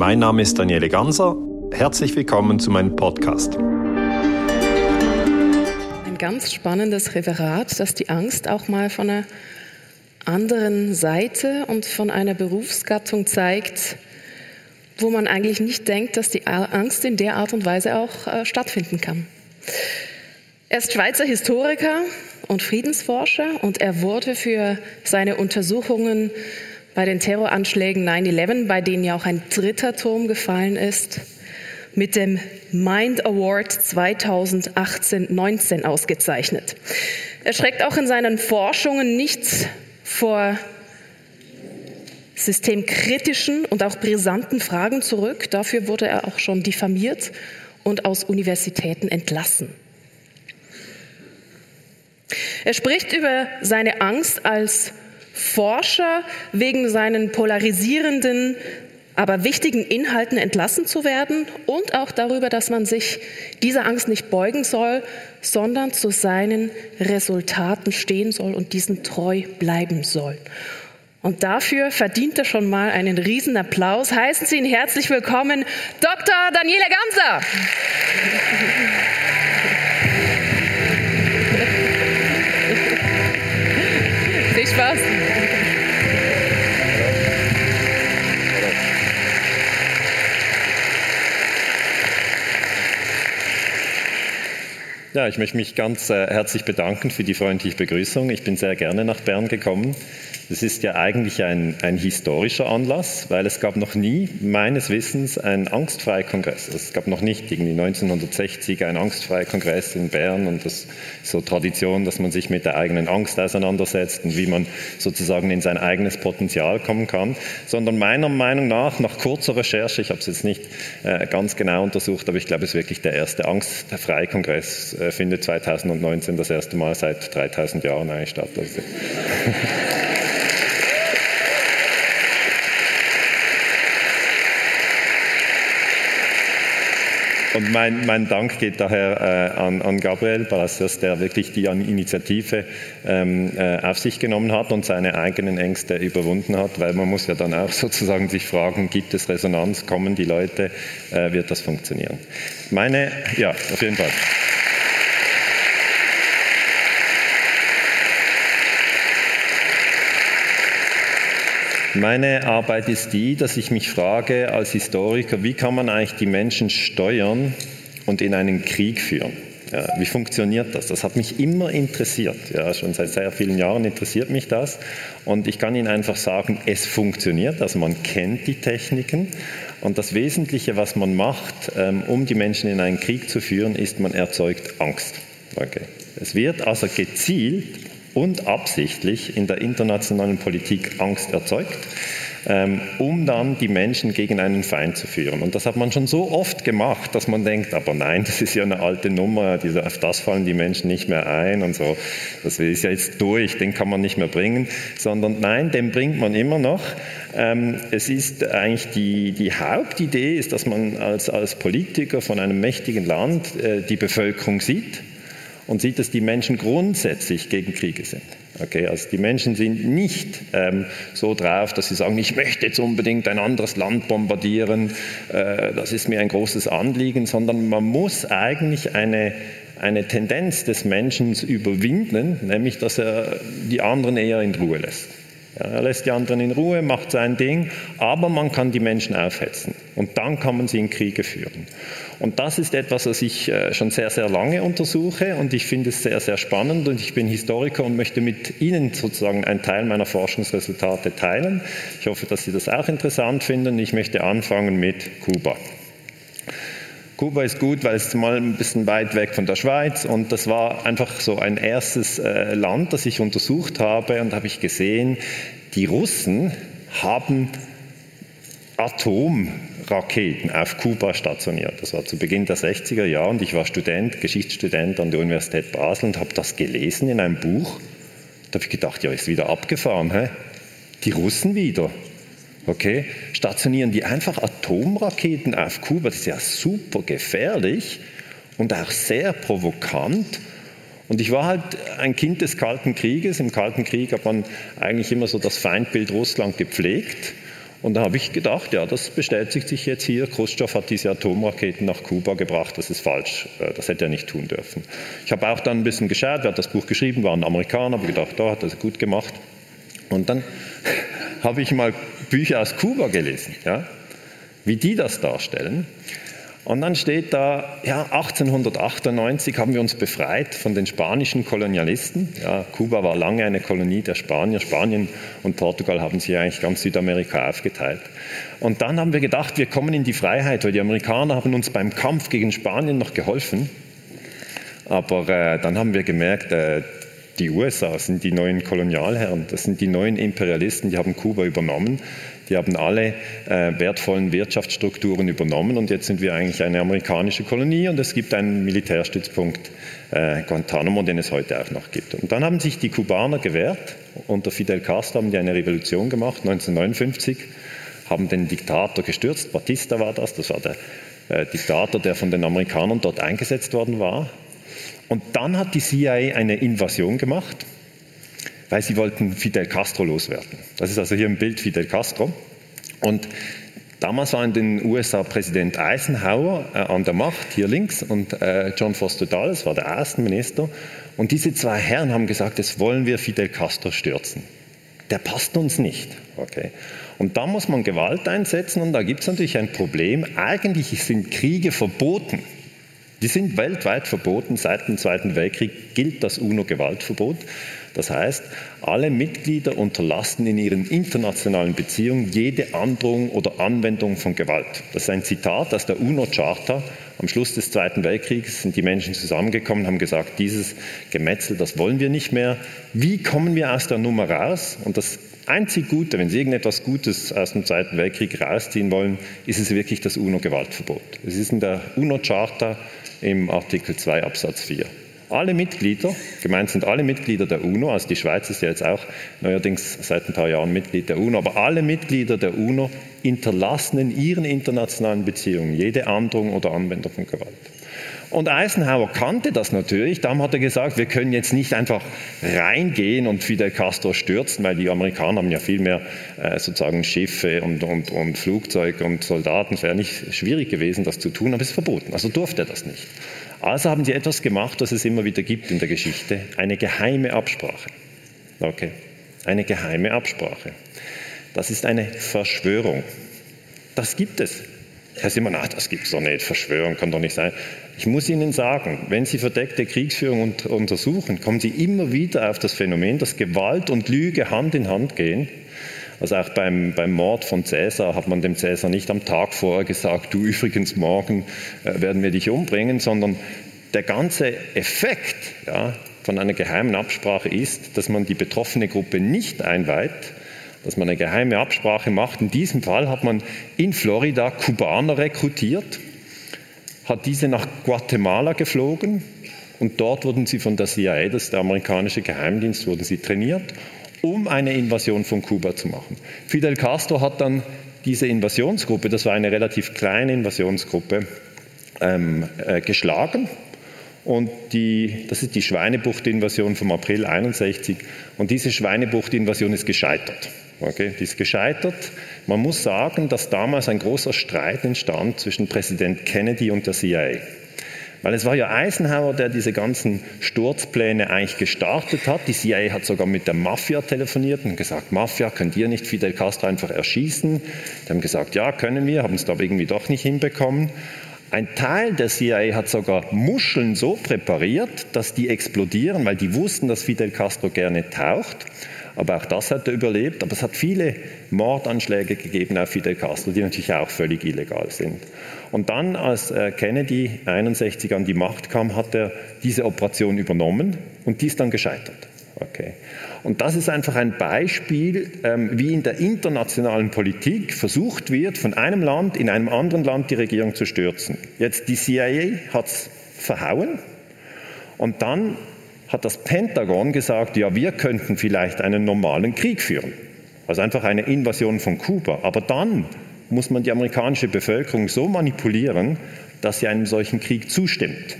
Mein Name ist Daniele Ganser. Herzlich willkommen zu meinem Podcast. Ein ganz spannendes Referat, das die Angst auch mal von einer anderen Seite und von einer Berufsgattung zeigt, wo man eigentlich nicht denkt, dass die Angst in der Art und Weise auch äh, stattfinden kann. Er ist Schweizer Historiker und Friedensforscher und er wurde für seine Untersuchungen bei den Terroranschlägen 9-11, bei denen ja auch ein dritter Turm gefallen ist, mit dem Mind Award 2018-19 ausgezeichnet. Er schreckt auch in seinen Forschungen nichts vor systemkritischen und auch brisanten Fragen zurück. Dafür wurde er auch schon diffamiert und aus Universitäten entlassen. Er spricht über seine Angst als Forscher wegen seinen polarisierenden, aber wichtigen Inhalten entlassen zu werden und auch darüber, dass man sich dieser Angst nicht beugen soll, sondern zu seinen Resultaten stehen soll und diesen treu bleiben soll. Und dafür verdient er schon mal einen riesen Applaus. Heißen Sie ihn herzlich willkommen, Dr. Daniela Ganser. Viel Spaß. Ja, ich möchte mich ganz äh, herzlich bedanken für die freundliche Begrüßung. Ich bin sehr gerne nach Bern gekommen. Das ist ja eigentlich ein, ein historischer Anlass, weil es gab noch nie, meines Wissens, einen angstfreien Kongress. Es gab noch nicht irgendwie 1960 einen angstfreien Kongress in Bern und das ist so Tradition, dass man sich mit der eigenen Angst auseinandersetzt und wie man sozusagen in sein eigenes Potenzial kommen kann, sondern meiner Meinung nach, nach kurzer Recherche, ich habe es jetzt nicht äh, ganz genau untersucht, aber ich glaube, es ist wirklich der erste angstfreie Kongress, äh, findet 2019 das erste Mal seit 3000 Jahren eigentlich statt. Also Und mein, mein Dank geht daher äh, an, an Gabriel Palacios, der wirklich die Initiative ähm, äh, auf sich genommen hat und seine eigenen Ängste überwunden hat, weil man muss ja dann auch sozusagen sich fragen, gibt es Resonanz, kommen die Leute, äh, wird das funktionieren? Meine, ja, auf jeden Fall. Meine Arbeit ist die, dass ich mich frage als Historiker, wie kann man eigentlich die Menschen steuern und in einen Krieg führen? Ja, wie funktioniert das? Das hat mich immer interessiert. Ja, schon seit sehr vielen Jahren interessiert mich das. Und ich kann Ihnen einfach sagen, es funktioniert. Also man kennt die Techniken. Und das Wesentliche, was man macht, ähm, um die Menschen in einen Krieg zu führen, ist, man erzeugt Angst. Okay. Es wird also gezielt und absichtlich in der internationalen Politik Angst erzeugt, ähm, um dann die Menschen gegen einen Feind zu führen. Und das hat man schon so oft gemacht, dass man denkt, aber nein, das ist ja eine alte Nummer, auf das fallen die Menschen nicht mehr ein und so. Das ist ja jetzt durch, den kann man nicht mehr bringen, sondern nein, den bringt man immer noch. Ähm, es ist eigentlich die, die Hauptidee, ist, dass man als, als Politiker von einem mächtigen Land äh, die Bevölkerung sieht und sieht, dass die Menschen grundsätzlich gegen Kriege sind. Okay, also die Menschen sind nicht ähm, so drauf, dass sie sagen, ich möchte jetzt unbedingt ein anderes Land bombardieren, äh, das ist mir ein großes Anliegen, sondern man muss eigentlich eine, eine Tendenz des Menschen überwinden, nämlich dass er die anderen eher in Ruhe lässt. Ja, er lässt die anderen in Ruhe, macht sein Ding, aber man kann die Menschen aufhetzen und dann kann man sie in Kriege führen. Und das ist etwas, was ich äh, schon sehr, sehr lange untersuche und ich finde es sehr, sehr spannend und ich bin Historiker und möchte mit Ihnen sozusagen einen Teil meiner Forschungsresultate teilen. Ich hoffe, dass Sie das auch interessant finden. Ich möchte anfangen mit Kuba. Kuba ist gut, weil es mal ein bisschen weit weg von der Schweiz und das war einfach so ein erstes äh, Land, das ich untersucht habe und habe ich gesehen, die Russen haben Atomraketen auf Kuba stationiert. Das war zu Beginn der 60er Jahre und ich war Student, Geschichtsstudent an der Universität Basel und habe das gelesen in einem Buch. Da habe ich gedacht, ja, ist wieder abgefahren, hä? Die Russen wieder. Okay, stationieren die einfach Atomraketen auf Kuba, das ist ja super gefährlich und auch sehr provokant. Und ich war halt ein Kind des Kalten Krieges. Im Kalten Krieg hat man eigentlich immer so das Feindbild Russland gepflegt. Und da habe ich gedacht, ja, das bestätigt sich jetzt hier. Khrushchev hat diese Atomraketen nach Kuba gebracht, das ist falsch, äh, das hätte er nicht tun dürfen. Ich habe auch dann ein bisschen geschaut, wer hat das Buch geschrieben, war ein Amerikaner, habe gedacht, da hat er gut gemacht. Und dann habe ich mal Bücher aus Kuba gelesen, ja, wie die das darstellen. Und dann steht da, ja, 1898 haben wir uns befreit von den spanischen Kolonialisten. Ja, Kuba war lange eine Kolonie der Spanier. Spanien und Portugal haben sich eigentlich ganz Südamerika aufgeteilt. Und dann haben wir gedacht, wir kommen in die Freiheit, weil die Amerikaner haben uns beim Kampf gegen Spanien noch geholfen. Aber äh, dann haben wir gemerkt, äh, die USA sind die neuen Kolonialherren, das sind die neuen Imperialisten, die haben Kuba übernommen. Die haben alle äh, wertvollen Wirtschaftsstrukturen übernommen und jetzt sind wir eigentlich eine amerikanische Kolonie und es gibt einen Militärstützpunkt äh, Guantanamo, den es heute auch noch gibt. Und dann haben sich die Kubaner gewehrt. Unter Fidel Castro haben die eine Revolution gemacht, 1959, haben den Diktator gestürzt. Batista war das, das war der äh, Diktator, der von den Amerikanern dort eingesetzt worden war. Und dann hat die CIA eine Invasion gemacht weil sie wollten Fidel Castro loswerden. Das ist also hier ein Bild Fidel Castro. Und damals war in den USA Präsident Eisenhower äh, an der Macht, hier links, und äh, John Foster Dulles war der Außenminister. Und diese zwei Herren haben gesagt, jetzt wollen wir Fidel Castro stürzen. Der passt uns nicht. Okay. Und da muss man Gewalt einsetzen und da gibt es natürlich ein Problem. Eigentlich sind Kriege verboten. Die sind weltweit verboten. Seit dem Zweiten Weltkrieg gilt das UNO-Gewaltverbot. Das heißt, alle Mitglieder unterlassen in ihren internationalen Beziehungen jede Androhung oder Anwendung von Gewalt. Das ist ein Zitat aus der UNO-Charta. Am Schluss des Zweiten Weltkriegs sind die Menschen zusammengekommen, haben gesagt, dieses Gemetzel, das wollen wir nicht mehr. Wie kommen wir aus der Nummer raus? Und das einzig Gute, wenn Sie irgendetwas Gutes aus dem Zweiten Weltkrieg rausziehen wollen, ist es wirklich das UNO-Gewaltverbot. Es ist in der UNO-Charta im Artikel 2 Absatz 4. Alle Mitglieder, gemeint sind alle Mitglieder der UNO, also die Schweiz ist ja jetzt auch neuerdings seit ein paar Jahren Mitglied der UNO, aber alle Mitglieder der UNO hinterlassen in ihren internationalen Beziehungen jede Androhung oder Anwendung von Gewalt. Und Eisenhower kannte das natürlich. Darum hat er gesagt, wir können jetzt nicht einfach reingehen und Fidel Castro stürzen, weil die Amerikaner haben ja viel mehr äh, sozusagen Schiffe und, und, und Flugzeuge und Soldaten. Es wäre nicht schwierig gewesen, das zu tun, aber es ist verboten. Also durfte er das nicht. Also haben sie etwas gemacht, was es immer wieder gibt in der Geschichte, eine geheime Absprache. Okay, eine geheime Absprache. Das ist eine Verschwörung. Das gibt es. Herr Simon, ach, das gibt es doch nicht, Verschwörung kann doch nicht sein. Ich muss Ihnen sagen, wenn Sie verdeckte Kriegsführung untersuchen, kommen Sie immer wieder auf das Phänomen, dass Gewalt und Lüge Hand in Hand gehen also auch beim, beim Mord von Cäsar hat man dem Cäsar nicht am Tag vorher gesagt, du übrigens morgen äh, werden wir dich umbringen, sondern der ganze Effekt ja, von einer geheimen Absprache ist, dass man die betroffene Gruppe nicht einweiht, dass man eine geheime Absprache macht. In diesem Fall hat man in Florida Kubaner rekrutiert, hat diese nach Guatemala geflogen und dort wurden sie von der CIA, das ist der amerikanische Geheimdienst, wurden sie trainiert um eine Invasion von Kuba zu machen. Fidel Castro hat dann diese Invasionsgruppe, das war eine relativ kleine Invasionsgruppe, ähm, äh, geschlagen. Und die, das ist die Schweinebucht-Invasion vom April 61. Und diese Schweinebucht-Invasion ist gescheitert. Okay, die ist gescheitert. Man muss sagen, dass damals ein großer Streit entstand zwischen Präsident Kennedy und der CIA. Weil es war ja Eisenhower, der diese ganzen Sturzpläne eigentlich gestartet hat. Die CIA hat sogar mit der Mafia telefoniert und gesagt, Mafia, könnt ihr nicht Fidel Castro einfach erschießen? Die haben gesagt, ja, können wir, haben es aber irgendwie doch nicht hinbekommen. Ein Teil der CIA hat sogar Muscheln so präpariert, dass die explodieren, weil die wussten, dass Fidel Castro gerne taucht. Aber auch das hat er überlebt. Aber es hat viele Mordanschläge gegeben auf Fidel Castro, die natürlich auch völlig illegal sind. Und dann, als äh, Kennedy 61 an die Macht kam, hat er diese Operation übernommen und die ist dann gescheitert. Okay. Und das ist einfach ein Beispiel, ähm, wie in der internationalen Politik versucht wird, von einem Land in einem anderen Land die Regierung zu stürzen. Jetzt die CIA hat es verhauen und dann hat das Pentagon gesagt, ja, wir könnten vielleicht einen normalen Krieg führen. Also einfach eine Invasion von Kuba. Aber dann muss man die amerikanische Bevölkerung so manipulieren, dass sie einem solchen Krieg zustimmt.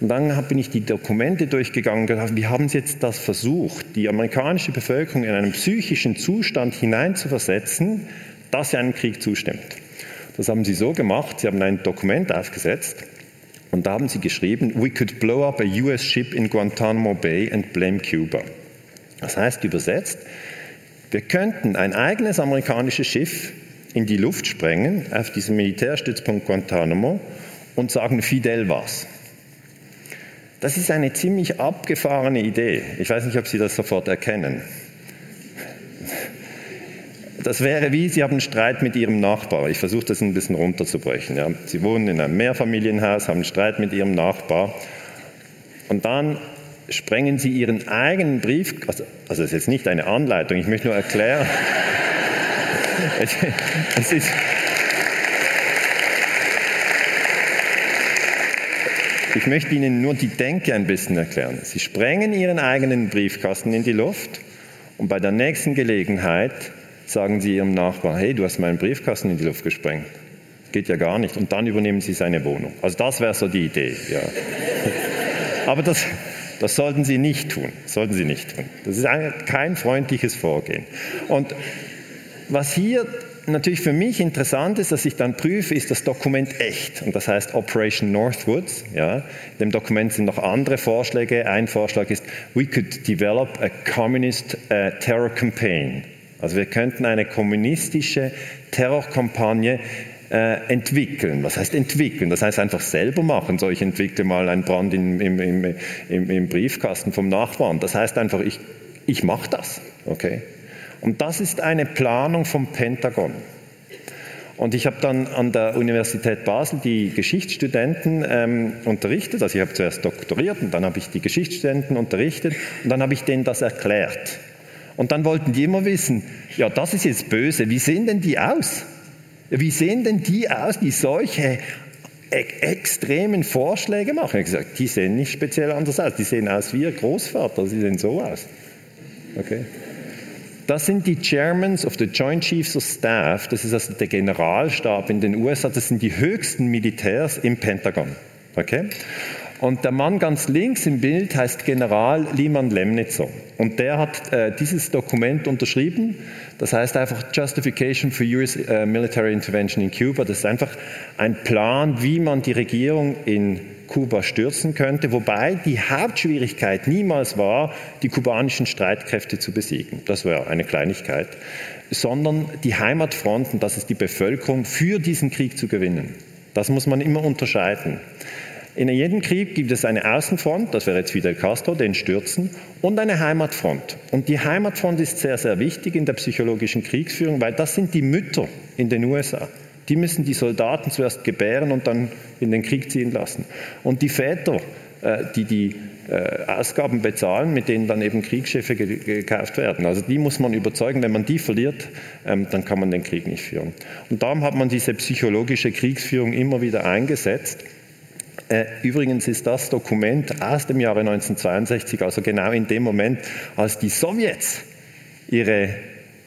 Und dann bin ich die Dokumente durchgegangen und gedacht, wie haben Sie jetzt das versucht, die amerikanische Bevölkerung in einen psychischen Zustand hineinzuversetzen, dass sie einem Krieg zustimmt. Das haben sie so gemacht, sie haben ein Dokument aufgesetzt und da haben sie geschrieben, we could blow up a US ship in Guantanamo Bay and blame Cuba. Das heißt übersetzt, wir könnten ein eigenes amerikanisches Schiff in die Luft sprengen, auf diesem Militärstützpunkt Guantanamo, und sagen, Fidel was. Das ist eine ziemlich abgefahrene Idee. Ich weiß nicht, ob Sie das sofort erkennen. Das wäre wie, Sie haben einen Streit mit Ihrem Nachbar. Ich versuche das ein bisschen runterzubrechen. Ja. Sie wohnen in einem Mehrfamilienhaus, haben einen Streit mit Ihrem Nachbar. Und dann sprengen Sie Ihren eigenen Brief, also, also das ist jetzt nicht eine Anleitung, ich möchte nur erklären. es, es ist, Ich möchte Ihnen nur die Denke ein bisschen erklären. Sie sprengen Ihren eigenen Briefkasten in die Luft und bei der nächsten Gelegenheit sagen Sie Ihrem Nachbarn, hey, du hast meinen Briefkasten in die Luft gesprengt. Geht ja gar nicht. Und dann übernehmen Sie seine Wohnung. Also das wäre so die Idee. Ja. Aber das, das sollten Sie nicht tun. Sollten Sie nicht tun. Das ist kein freundliches Vorgehen. Und was hier natürlich für mich interessant ist, dass ich dann prüfe, ist das Dokument echt? Und das heißt Operation Northwoods. Ja. In dem Dokument sind noch andere Vorschläge. Ein Vorschlag ist, we could develop a communist uh, terror campaign. Also wir könnten eine kommunistische Terrorkampagne äh, entwickeln. Was heißt entwickeln? Das heißt einfach selber machen. So, ich entwickle mal einen Brand im, im, im, im Briefkasten vom Nachbarn. Das heißt einfach, ich, ich mache das. Okay? Und das ist eine Planung vom Pentagon. Und ich habe dann an der Universität Basel die Geschichtsstudenten ähm, unterrichtet. Also ich habe zuerst doktoriert und dann habe ich die Geschichtsstudenten unterrichtet und dann habe ich denen das erklärt. Und dann wollten die immer wissen, ja, das ist jetzt böse, wie sehen denn die aus? Wie sehen denn die aus, die solche e extremen Vorschläge machen? Ich habe gesagt, die sehen nicht speziell anders aus, die sehen aus wie ihr Großvater, sie sehen so aus. Okay. Das sind die Chairmans of the Joint Chiefs of Staff, das ist also der Generalstab in den USA, das sind die höchsten Militärs im Pentagon. Okay? Und der Mann ganz links im Bild heißt General Liman Lemnitzer. Und der hat äh, dieses Dokument unterschrieben. Das heißt einfach Justification for US uh, Military Intervention in Cuba. Das ist einfach ein Plan, wie man die Regierung in Kuba stürzen könnte, wobei die Hauptschwierigkeit niemals war, die kubanischen Streitkräfte zu besiegen. Das wäre eine Kleinigkeit, sondern die Heimatfronten, das ist die Bevölkerung, für diesen Krieg zu gewinnen. Das muss man immer unterscheiden. In jedem Krieg gibt es eine Außenfront, das wäre jetzt Fidel Castro, den stürzen, und eine Heimatfront. Und die Heimatfront ist sehr, sehr wichtig in der psychologischen Kriegsführung, weil das sind die Mütter in den USA. Die müssen die Soldaten zuerst gebären und dann in den Krieg ziehen lassen. Und die Väter, äh, die die äh, Ausgaben bezahlen, mit denen dann eben Kriegsschiffe gekauft werden. Also die muss man überzeugen, wenn man die verliert, ähm, dann kann man den Krieg nicht führen. Und darum hat man diese psychologische Kriegsführung immer wieder eingesetzt. Äh, übrigens ist das Dokument aus dem Jahre 1962, also genau in dem Moment, als die Sowjets ihre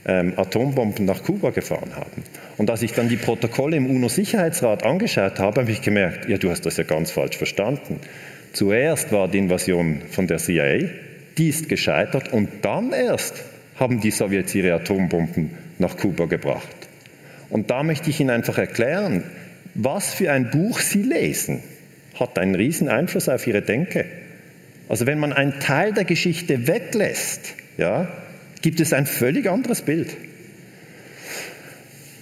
ähm, Atombomben nach Kuba gefahren haben. Und als ich dann die Protokolle im UNO-Sicherheitsrat angeschaut habe, habe ich gemerkt, ja, du hast das ja ganz falsch verstanden. Zuerst war die Invasion von der CIA, die ist gescheitert und dann erst haben die Sowjets ihre Atombomben nach Kuba gebracht. Und da möchte ich Ihnen einfach erklären, was für ein Buch Sie lesen, hat einen riesen Einfluss auf Ihre Denke. Also wenn man einen Teil der Geschichte weglässt, ja, gibt es ein völlig anderes Bild.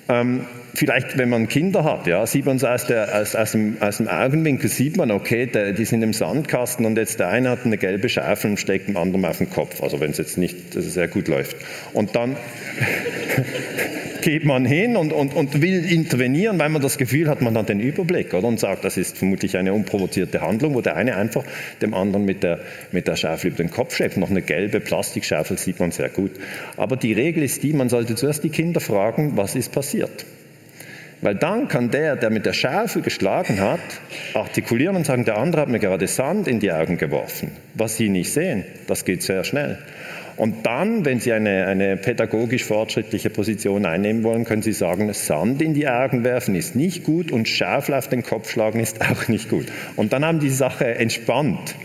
Ähm, vielleicht, wenn man Kinder hat, ja, sieht man es aus, der, aus, aus, dem, aus dem Augenwinkel, sieht man, okay, der, die sind im Sandkasten und jetzt der eine hat eine gelbe Schaufel und steckt dem anderen auf den Kopf, also wenn es jetzt nicht sehr gut läuft. Und dann geht man hin und, und, und will intervenieren, weil man das Gefühl hat, man hat den Überblick oder? und sagt, das ist vermutlich eine unprovozierte Handlung, wo der eine einfach dem anderen mit der, mit der Schaufel über den Kopf schlägt. Noch eine gelbe Plastikschaufel sieht man sehr gut. Aber die Regel ist die, man sollte zuerst die Kinder fragen, was ist passiert. Weil dann kann der, der mit der Schaufel geschlagen hat, artikulieren und sagen, der andere hat mir gerade Sand in die Augen geworfen. Was Sie nicht sehen, das geht sehr schnell. Und dann, wenn Sie eine, eine pädagogisch fortschrittliche Position einnehmen wollen, können Sie sagen, Sand in die Augen werfen ist nicht gut und Schaufel auf den Kopf schlagen ist auch nicht gut. Und dann haben die Sache entspannt.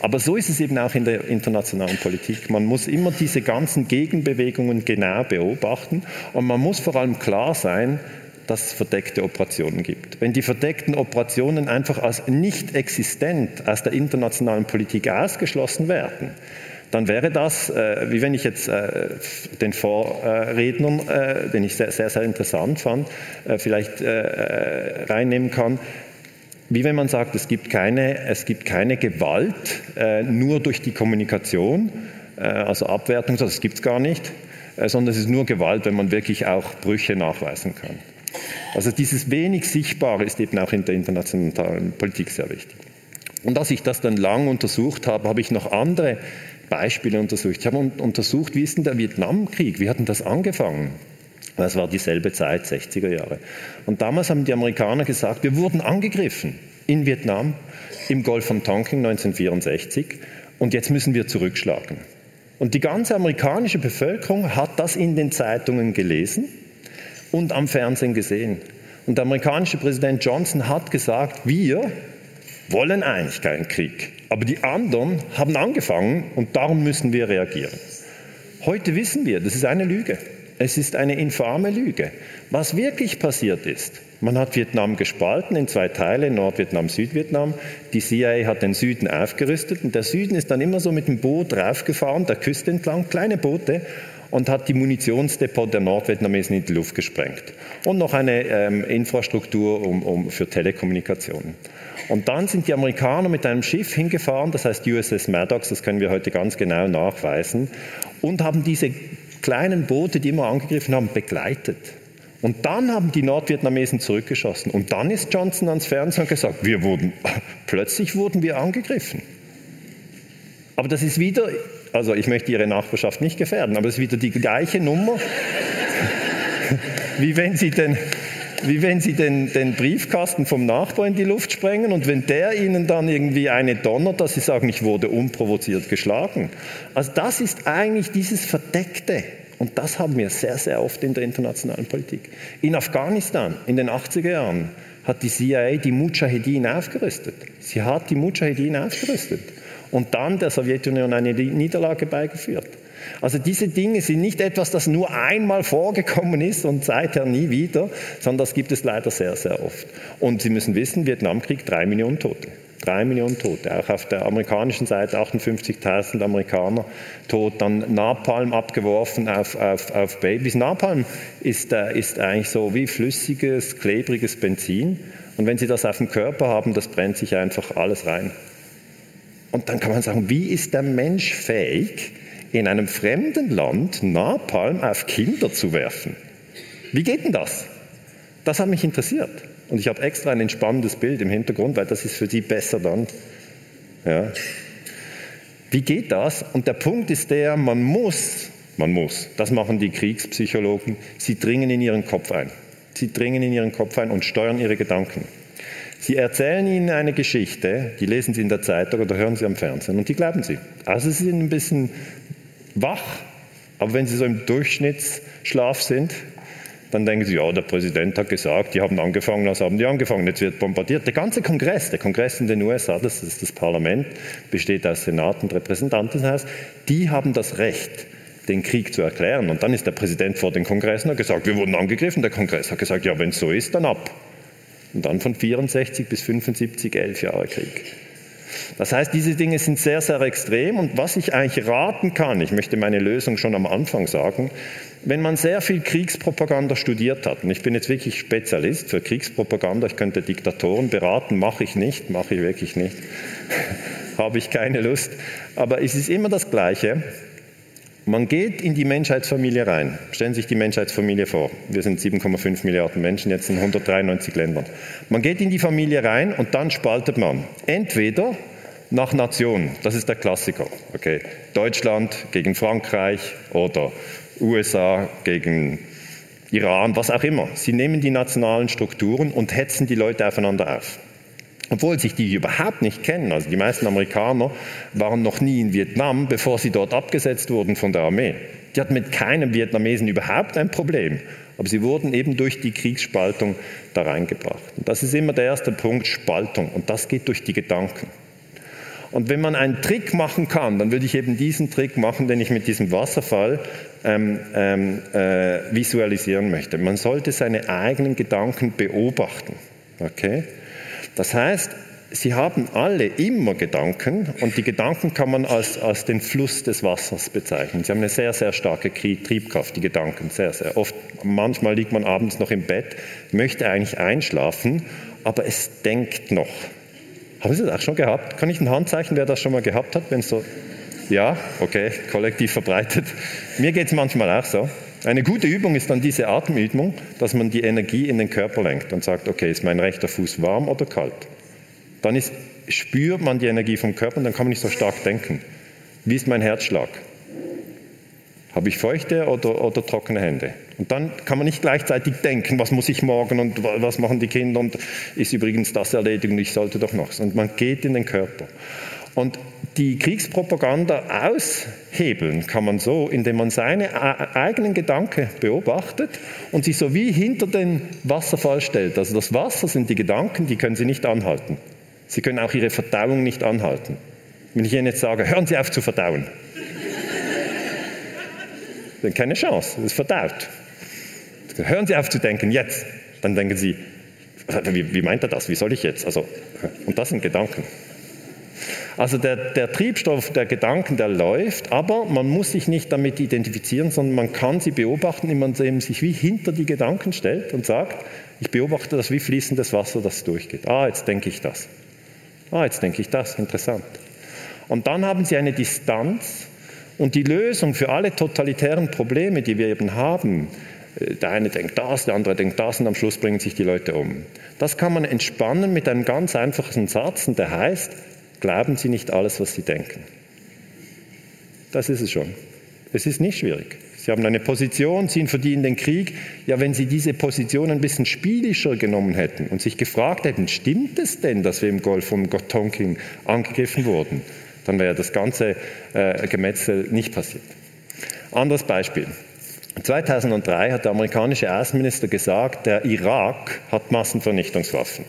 Aber so ist es eben auch in der internationalen Politik. Man muss immer diese ganzen Gegenbewegungen genau beobachten und man muss vor allem klar sein, dass es verdeckte Operationen gibt. Wenn die verdeckten Operationen einfach als nicht existent aus der internationalen Politik ausgeschlossen werden, dann wäre das, äh, wie wenn ich jetzt äh, den Vorrednern, äh, den ich sehr, sehr, sehr interessant fand, äh, vielleicht äh, reinnehmen kann, wie wenn man sagt, es gibt keine, es gibt keine Gewalt äh, nur durch die Kommunikation, also Abwertung, das gibt es gar nicht, sondern es ist nur Gewalt, wenn man wirklich auch Brüche nachweisen kann. Also dieses wenig Sichtbare ist eben auch in der internationalen Politik sehr wichtig. Und als ich das dann lang untersucht habe, habe ich noch andere Beispiele untersucht. Ich habe untersucht, wie ist denn der Vietnamkrieg, wie hat denn das angefangen? Das war dieselbe Zeit, 60er Jahre. Und damals haben die Amerikaner gesagt, wir wurden angegriffen in Vietnam, im Golf von Tonkin 1964 und jetzt müssen wir zurückschlagen. Und die ganze amerikanische Bevölkerung hat das in den Zeitungen gelesen und am Fernsehen gesehen. Und der amerikanische Präsident Johnson hat gesagt, wir wollen eigentlich keinen Krieg. Aber die anderen haben angefangen und darum müssen wir reagieren. Heute wissen wir, das ist eine Lüge. Es ist eine infame Lüge. Was wirklich passiert ist, man hat Vietnam gespalten in zwei Teile, Nordvietnam, Südvietnam. Die CIA hat den Süden aufgerüstet und der Süden ist dann immer so mit dem Boot raufgefahren, der Küste entlang, kleine Boote, und hat die Munitionsdepot der Nordvietnamesen in die Luft gesprengt. Und noch eine ähm, Infrastruktur um, um, für Telekommunikation. Und dann sind die Amerikaner mit einem Schiff hingefahren, das heißt USS Maddox, das können wir heute ganz genau nachweisen, und haben diese kleinen Boote, die immer angegriffen haben, begleitet. Und dann haben die Nordvietnamesen zurückgeschossen. Und dann ist Johnson ans Fernsehen gesagt, wir wurden, plötzlich wurden wir angegriffen. Aber das ist wieder also ich möchte Ihre Nachbarschaft nicht gefährden, aber es ist wieder die gleiche Nummer, wie wenn Sie den, wie wenn Sie den, den, Briefkasten vom Nachbar in die Luft sprengen und wenn der Ihnen dann irgendwie eine donnert, dass Sie sagen, ich wurde unprovoziert geschlagen. Also das ist eigentlich dieses Verdeckte. Und das haben wir sehr, sehr oft in der internationalen Politik. In Afghanistan in den 80er Jahren hat die CIA die Mujahedin aufgerüstet. Sie hat die Mujahedin aufgerüstet und dann der Sowjetunion eine Niederlage beigeführt. Also diese Dinge sind nicht etwas, das nur einmal vorgekommen ist und seither nie wieder, sondern das gibt es leider sehr, sehr oft. Und Sie müssen wissen, Vietnamkrieg, drei Millionen Tote. Drei Millionen Tote. Auch auf der amerikanischen Seite 58.000 Amerikaner tot. Dann Napalm abgeworfen auf, auf, auf Babys. Napalm ist, äh, ist eigentlich so wie flüssiges, klebriges Benzin. Und wenn Sie das auf dem Körper haben, das brennt sich einfach alles rein. Und dann kann man sagen, wie ist der Mensch fähig, in einem fremden Land Napalm auf Kinder zu werfen? Wie geht denn das? Das hat mich interessiert. Und ich habe extra ein entspannendes Bild im Hintergrund, weil das ist für Sie besser dann. Ja. Wie geht das? Und der Punkt ist der, man muss, man muss, das machen die Kriegspsychologen, sie dringen in ihren Kopf ein. Sie dringen in ihren Kopf ein und steuern ihre Gedanken. Sie erzählen Ihnen eine Geschichte, die lesen Sie in der Zeitung oder hören Sie am Fernsehen und die glauben Sie. Also Sie sind ein bisschen wach, aber wenn Sie so im Durchschnittsschlaf sind, dann denken Sie, ja, der Präsident hat gesagt, die haben angefangen, also haben die angefangen, jetzt wird bombardiert. Der ganze Kongress, der Kongress in den USA, das ist das Parlament, besteht aus Senat und Repräsentantenhaus, die haben das Recht, den Krieg zu erklären. Und dann ist der Präsident vor den Kongress und hat gesagt, wir wurden angegriffen. Der Kongress hat gesagt, ja, wenn es so ist, dann ab. Und dann von 64 bis 75 elf Jahre Krieg. Das heißt, diese Dinge sind sehr, sehr extrem. Und was ich eigentlich raten kann, ich möchte meine Lösung schon am Anfang sagen, wenn man sehr viel Kriegspropaganda studiert hat, und ich bin jetzt wirklich Spezialist für Kriegspropaganda, ich könnte Diktatoren beraten, mache ich nicht, mache ich wirklich nicht, habe ich keine Lust, aber es ist immer das Gleiche. Man geht in die Menschheitsfamilie rein. Stellen Sie sich die Menschheitsfamilie vor. Wir sind 7,5 Milliarden Menschen jetzt in 193 Ländern. Man geht in die Familie rein und dann spaltet man. Entweder nach Nation, das ist der Klassiker. Okay. Deutschland gegen Frankreich oder USA gegen Iran, was auch immer. Sie nehmen die nationalen Strukturen und hetzen die Leute aufeinander auf obwohl sich die überhaupt nicht kennen. Also die meisten Amerikaner waren noch nie in Vietnam, bevor sie dort abgesetzt wurden von der Armee. Die hatten mit keinem Vietnamesen überhaupt ein Problem. Aber sie wurden eben durch die Kriegsspaltung da reingebracht. Und das ist immer der erste Punkt, Spaltung. Und das geht durch die Gedanken. Und wenn man einen Trick machen kann, dann würde ich eben diesen Trick machen, den ich mit diesem Wasserfall ähm, ähm, äh, visualisieren möchte. Man sollte seine eigenen Gedanken beobachten. Okay? Das heißt, sie haben alle immer Gedanken und die Gedanken kann man als, als den Fluss des Wassers bezeichnen. Sie haben eine sehr, sehr starke Triebkraft, die Gedanken, sehr, sehr oft. Manchmal liegt man abends noch im Bett, möchte eigentlich einschlafen, aber es denkt noch. Haben Sie das auch schon gehabt? Kann ich ein Handzeichen, wer das schon mal gehabt hat? Wenn so, ja, okay, kollektiv verbreitet. Mir geht es manchmal auch so. Eine gute Übung ist dann diese Atemübung, dass man die Energie in den Körper lenkt und sagt, okay, ist mein rechter Fuß warm oder kalt? Dann ist, spürt man die Energie vom Körper und dann kann man nicht so stark denken. Wie ist mein Herzschlag? Habe ich feuchte oder, oder trockene Hände? Und dann kann man nicht gleichzeitig denken, was muss ich morgen und was machen die Kinder und ist übrigens das erledigt und ich sollte doch noch. Und man geht in den Körper. Und die Kriegspropaganda aushebeln kann man so, indem man seine eigenen Gedanken beobachtet und sich so wie hinter den Wasserfall stellt. Also das Wasser sind die Gedanken, die können Sie nicht anhalten. Sie können auch Ihre Verdauung nicht anhalten. Wenn ich Ihnen jetzt sage, hören Sie auf zu verdauen, dann keine Chance, es verdaut. Hören Sie auf zu denken, jetzt. Dann denken Sie, wie, wie meint er das? Wie soll ich jetzt? Also, und das sind Gedanken. Also der, der, Triebstoff der Gedanken, der läuft, aber man muss sich nicht damit identifizieren, sondern man kann sie beobachten, indem man sich wie hinter die Gedanken stellt und sagt, ich beobachte das wie fließendes Wasser, das durchgeht. Ah, jetzt denke ich das. Ah, jetzt denke ich das. Interessant. Und dann haben sie eine Distanz und die Lösung für alle totalitären Probleme, die wir eben haben, äh, der eine denkt das, der andere denkt das und am Schluss bringen sich die Leute um. Das kann man entspannen mit einem ganz einfachen Satz und der heißt, glauben Sie nicht alles, was Sie denken. Das ist es schon. Es ist nicht schwierig. Sie haben eine Position, die in den Krieg. Ja, wenn Sie diese Position ein bisschen spielischer genommen hätten und sich gefragt hätten, stimmt es denn, dass wir im Golf von Tonkin angegriffen wurden, dann wäre das ganze äh, Gemetzel nicht passiert. Anderes Beispiel. 2003 hat der amerikanische Außenminister gesagt, der Irak hat Massenvernichtungswaffen.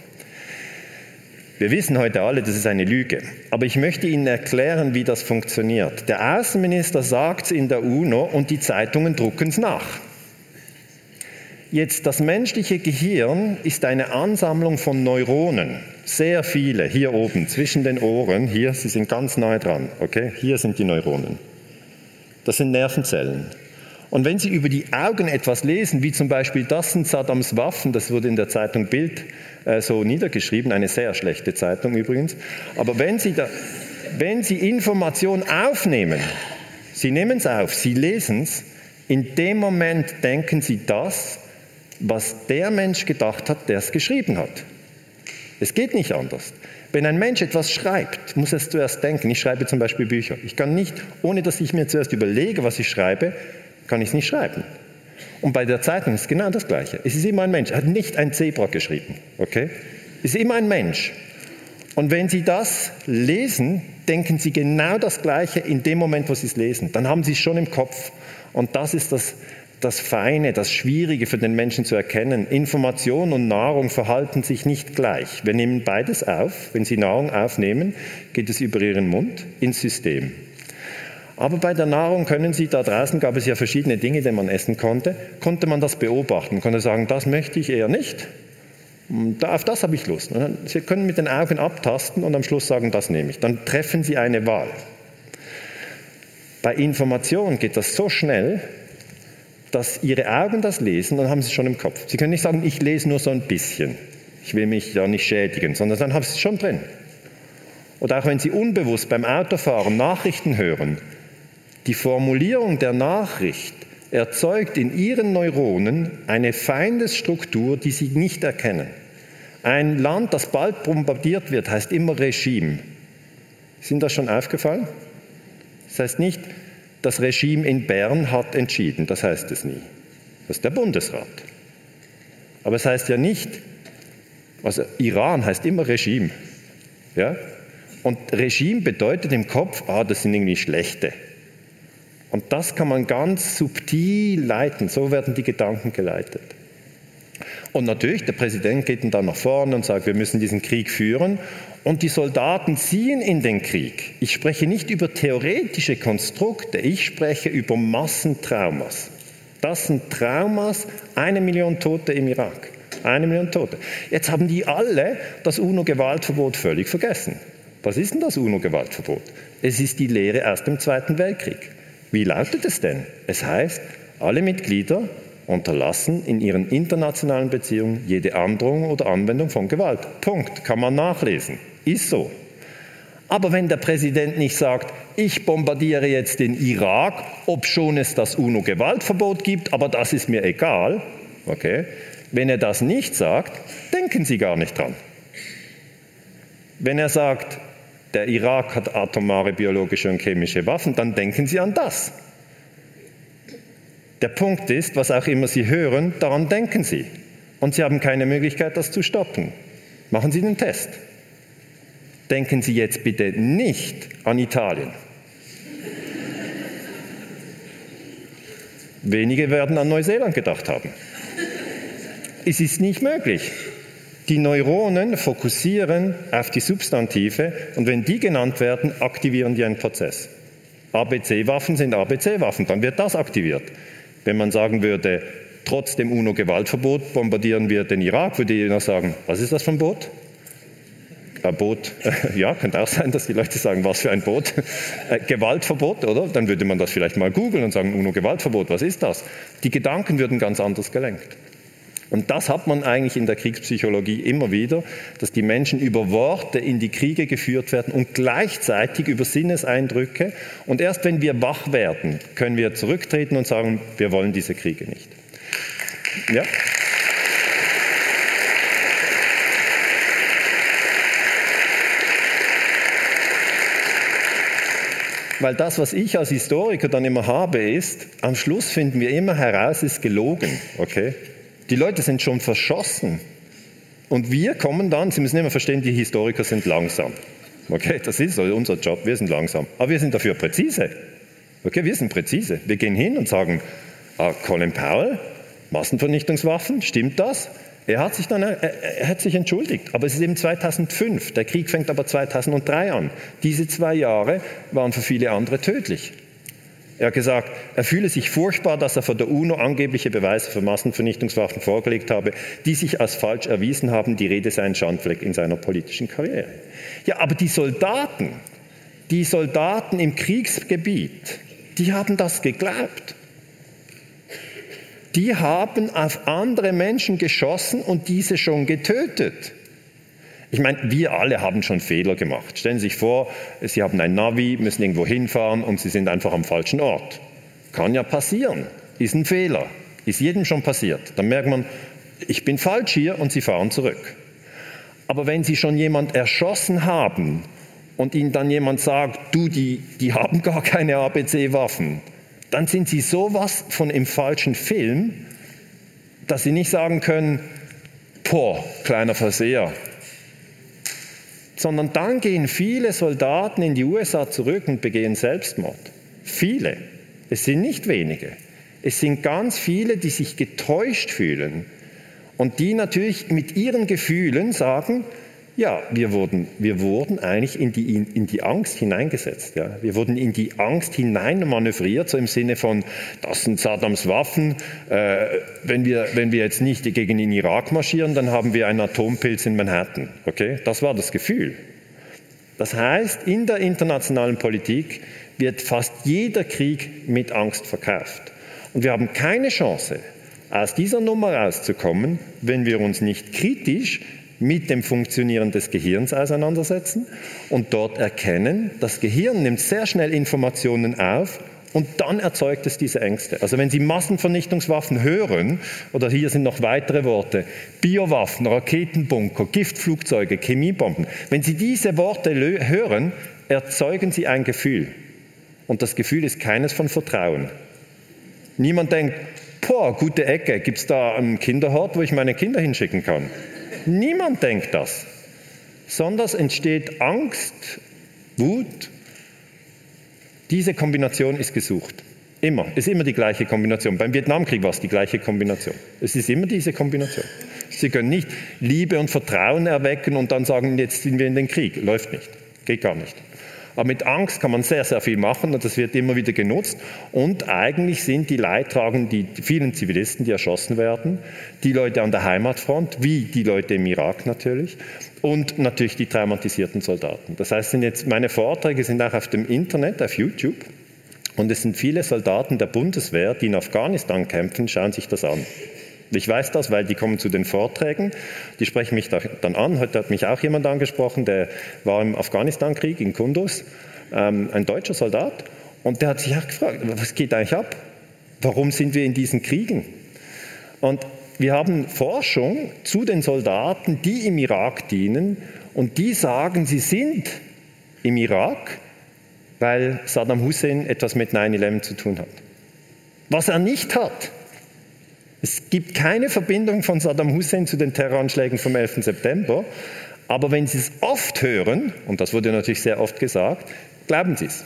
Wir wissen heute alle, das ist eine Lüge. Aber ich möchte Ihnen erklären, wie das funktioniert. Der Außenminister sagt es in der UNO und die Zeitungen drucken es nach. Jetzt, das menschliche Gehirn ist eine Ansammlung von Neuronen. Sehr viele hier oben zwischen den Ohren. Hier, sie sind ganz nahe dran. Okay? Hier sind die Neuronen. Das sind Nervenzellen. Und wenn Sie über die Augen etwas lesen, wie zum Beispiel das sind Saddams Waffen, das wurde in der Zeitung Bild äh, so niedergeschrieben, eine sehr schlechte Zeitung übrigens, aber wenn Sie, da, wenn Sie Information aufnehmen, Sie nehmen es auf, Sie lesen es, in dem Moment denken Sie das, was der Mensch gedacht hat, der es geschrieben hat. Es geht nicht anders. Wenn ein Mensch etwas schreibt, muss er es zuerst denken. Ich schreibe zum Beispiel Bücher. Ich kann nicht, ohne dass ich mir zuerst überlege, was ich schreibe, kann ich es nicht schreiben. Und bei der Zeitung ist genau das Gleiche. Es ist immer ein Mensch. Er hat nicht ein Zebra geschrieben. Okay? Es ist immer ein Mensch. Und wenn Sie das lesen, denken Sie genau das Gleiche in dem Moment, wo Sie es lesen. Dann haben Sie es schon im Kopf. Und das ist das, das Feine, das Schwierige für den Menschen zu erkennen. Information und Nahrung verhalten sich nicht gleich. Wir nehmen beides auf. Wenn Sie Nahrung aufnehmen, geht es über Ihren Mund ins System. Aber bei der Nahrung können Sie, da draußen gab es ja verschiedene Dinge, die man essen konnte, konnte man das beobachten, konnte sagen, das möchte ich eher nicht, auf das habe ich Lust. Sie können mit den Augen abtasten und am Schluss sagen, das nehme ich. Dann treffen Sie eine Wahl. Bei Information geht das so schnell, dass Ihre Augen das lesen, dann haben Sie es schon im Kopf. Sie können nicht sagen, ich lese nur so ein bisschen. Ich will mich ja nicht schädigen, sondern dann haben Sie es schon drin. Oder auch wenn Sie unbewusst beim Autofahren Nachrichten hören, die Formulierung der Nachricht erzeugt in ihren Neuronen eine Feindesstruktur, die sie nicht erkennen. Ein Land, das bald bombardiert wird, heißt immer Regime. Ihnen das schon aufgefallen? Das heißt nicht, das Regime in Bern hat entschieden, das heißt es nie. Das ist der Bundesrat. Aber es heißt ja nicht, also Iran heißt immer Regime. Ja? Und Regime bedeutet im Kopf, ah, das sind irgendwie Schlechte. Und das kann man ganz subtil leiten. So werden die Gedanken geleitet. Und natürlich, der Präsident geht dann nach vorne und sagt, wir müssen diesen Krieg führen. Und die Soldaten ziehen in den Krieg. Ich spreche nicht über theoretische Konstrukte, ich spreche über Massentraumas. Das sind Traumas, eine Million Tote im Irak. Eine Million Tote. Jetzt haben die alle das UNO-Gewaltverbot völlig vergessen. Was ist denn das UNO-Gewaltverbot? Es ist die Lehre aus dem Zweiten Weltkrieg. Wie lautet es denn? Es heißt, alle Mitglieder unterlassen in ihren internationalen Beziehungen jede Androhung oder Anwendung von Gewalt. Punkt. Kann man nachlesen. Ist so. Aber wenn der Präsident nicht sagt, ich bombardiere jetzt den Irak, ob schon es das UNO-Gewaltverbot gibt, aber das ist mir egal, okay, wenn er das nicht sagt, denken Sie gar nicht dran. Wenn er sagt, der Irak hat atomare, biologische und chemische Waffen, dann denken Sie an das. Der Punkt ist, was auch immer Sie hören, daran denken Sie. Und Sie haben keine Möglichkeit, das zu stoppen. Machen Sie den Test. Denken Sie jetzt bitte nicht an Italien. Wenige werden an Neuseeland gedacht haben. Es ist nicht möglich. Die Neuronen fokussieren auf die Substantive und wenn die genannt werden, aktivieren die einen Prozess. ABC-Waffen sind ABC-Waffen, dann wird das aktiviert. Wenn man sagen würde, trotz dem UNO-Gewaltverbot bombardieren wir den Irak, würde jeder sagen, was ist das für ein Boot? Ein Boot, ja, könnte auch sein, dass die Leute sagen, was für ein Boot? Äh, Gewaltverbot, oder? Dann würde man das vielleicht mal googeln und sagen, UNO-Gewaltverbot, was ist das? Die Gedanken würden ganz anders gelenkt. Und das hat man eigentlich in der Kriegspsychologie immer wieder, dass die Menschen über Worte in die Kriege geführt werden und gleichzeitig über Sinneseindrücke. Und erst wenn wir wach werden, können wir zurücktreten und sagen, wir wollen diese Kriege nicht. Ja? Weil das, was ich als Historiker dann immer habe, ist, am Schluss finden wir immer heraus, ist gelogen. Okay? Die Leute sind schon verschossen. Und wir kommen dann, Sie müssen immer verstehen, die Historiker sind langsam. Okay, das ist unser Job, wir sind langsam. Aber wir sind dafür präzise. Okay, wir sind präzise. Wir gehen hin und sagen, ah, Colin Powell, Massenvernichtungswaffen, stimmt das? Er hat sich dann er, er hat sich entschuldigt, aber es ist eben 2005. Der Krieg fängt aber 2003 an. Diese zwei Jahre waren für viele andere tödlich. Er hat gesagt, er fühle sich furchtbar, dass er von der UNO angebliche Beweise für Massenvernichtungswaffen vorgelegt habe, die sich als falsch erwiesen haben. Die Rede sei ein Schandfleck in seiner politischen Karriere. Ja, aber die Soldaten, die Soldaten im Kriegsgebiet, die haben das geglaubt. Die haben auf andere Menschen geschossen und diese schon getötet. Ich meine, wir alle haben schon Fehler gemacht. Stellen Sie sich vor, Sie haben ein Navi, müssen irgendwo hinfahren und Sie sind einfach am falschen Ort. Kann ja passieren. Ist ein Fehler. Ist jedem schon passiert. Dann merkt man, ich bin falsch hier und Sie fahren zurück. Aber wenn Sie schon jemand erschossen haben und Ihnen dann jemand sagt, du, die, die haben gar keine ABC-Waffen, dann sind Sie sowas von im falschen Film, dass Sie nicht sagen können, boah, kleiner Verseher, sondern dann gehen viele Soldaten in die USA zurück und begehen Selbstmord. Viele. Es sind nicht wenige. Es sind ganz viele, die sich getäuscht fühlen und die natürlich mit ihren Gefühlen sagen, ja, wir wurden, wir wurden eigentlich in die, in, in die Angst hineingesetzt. Ja. Wir wurden in die Angst hinein manövriert, so im Sinne von, das sind Saddams Waffen. Äh, wenn, wir, wenn wir jetzt nicht gegen den Irak marschieren, dann haben wir einen Atompilz in Manhattan. Okay? Das war das Gefühl. Das heißt, in der internationalen Politik wird fast jeder Krieg mit Angst verkauft. Und wir haben keine Chance, aus dieser Nummer rauszukommen, wenn wir uns nicht kritisch mit dem Funktionieren des Gehirns auseinandersetzen und dort erkennen, das Gehirn nimmt sehr schnell Informationen auf und dann erzeugt es diese Ängste. Also wenn Sie Massenvernichtungswaffen hören, oder hier sind noch weitere Worte, Biowaffen, Raketenbunker, Giftflugzeuge, Chemiebomben, wenn Sie diese Worte hören, erzeugen Sie ein Gefühl. Und das Gefühl ist keines von Vertrauen. Niemand denkt, boah, gute Ecke, gibt es da einen Kinderhort, wo ich meine Kinder hinschicken kann? Niemand denkt das, sondern es entsteht Angst, Wut. Diese Kombination ist gesucht. Immer. Es ist immer die gleiche Kombination. Beim Vietnamkrieg war es die gleiche Kombination. Es ist immer diese Kombination. Sie können nicht Liebe und Vertrauen erwecken und dann sagen, jetzt sind wir in den Krieg. Läuft nicht. Geht gar nicht. Aber mit Angst kann man sehr, sehr viel machen und das wird immer wieder genutzt. Und eigentlich sind die Leidtragenden die vielen Zivilisten, die erschossen werden, die Leute an der Heimatfront, wie die Leute im Irak natürlich, und natürlich die traumatisierten Soldaten. Das heißt, sind jetzt, meine Vorträge sind auch auf dem Internet, auf YouTube. Und es sind viele Soldaten der Bundeswehr, die in Afghanistan kämpfen, schauen sich das an. Ich weiß das, weil die kommen zu den Vorträgen, die sprechen mich dann an. Heute hat mich auch jemand angesprochen, der war im Afghanistan-Krieg in Kunduz, ähm, ein deutscher Soldat, und der hat sich auch gefragt, was geht eigentlich ab? Warum sind wir in diesen Kriegen? Und wir haben Forschung zu den Soldaten, die im Irak dienen, und die sagen, sie sind im Irak, weil Saddam Hussein etwas mit 9-11 zu tun hat. Was er nicht hat, es gibt keine Verbindung von Saddam Hussein zu den Terroranschlägen vom 11. September, aber wenn Sie es oft hören, und das wurde natürlich sehr oft gesagt, glauben Sie es.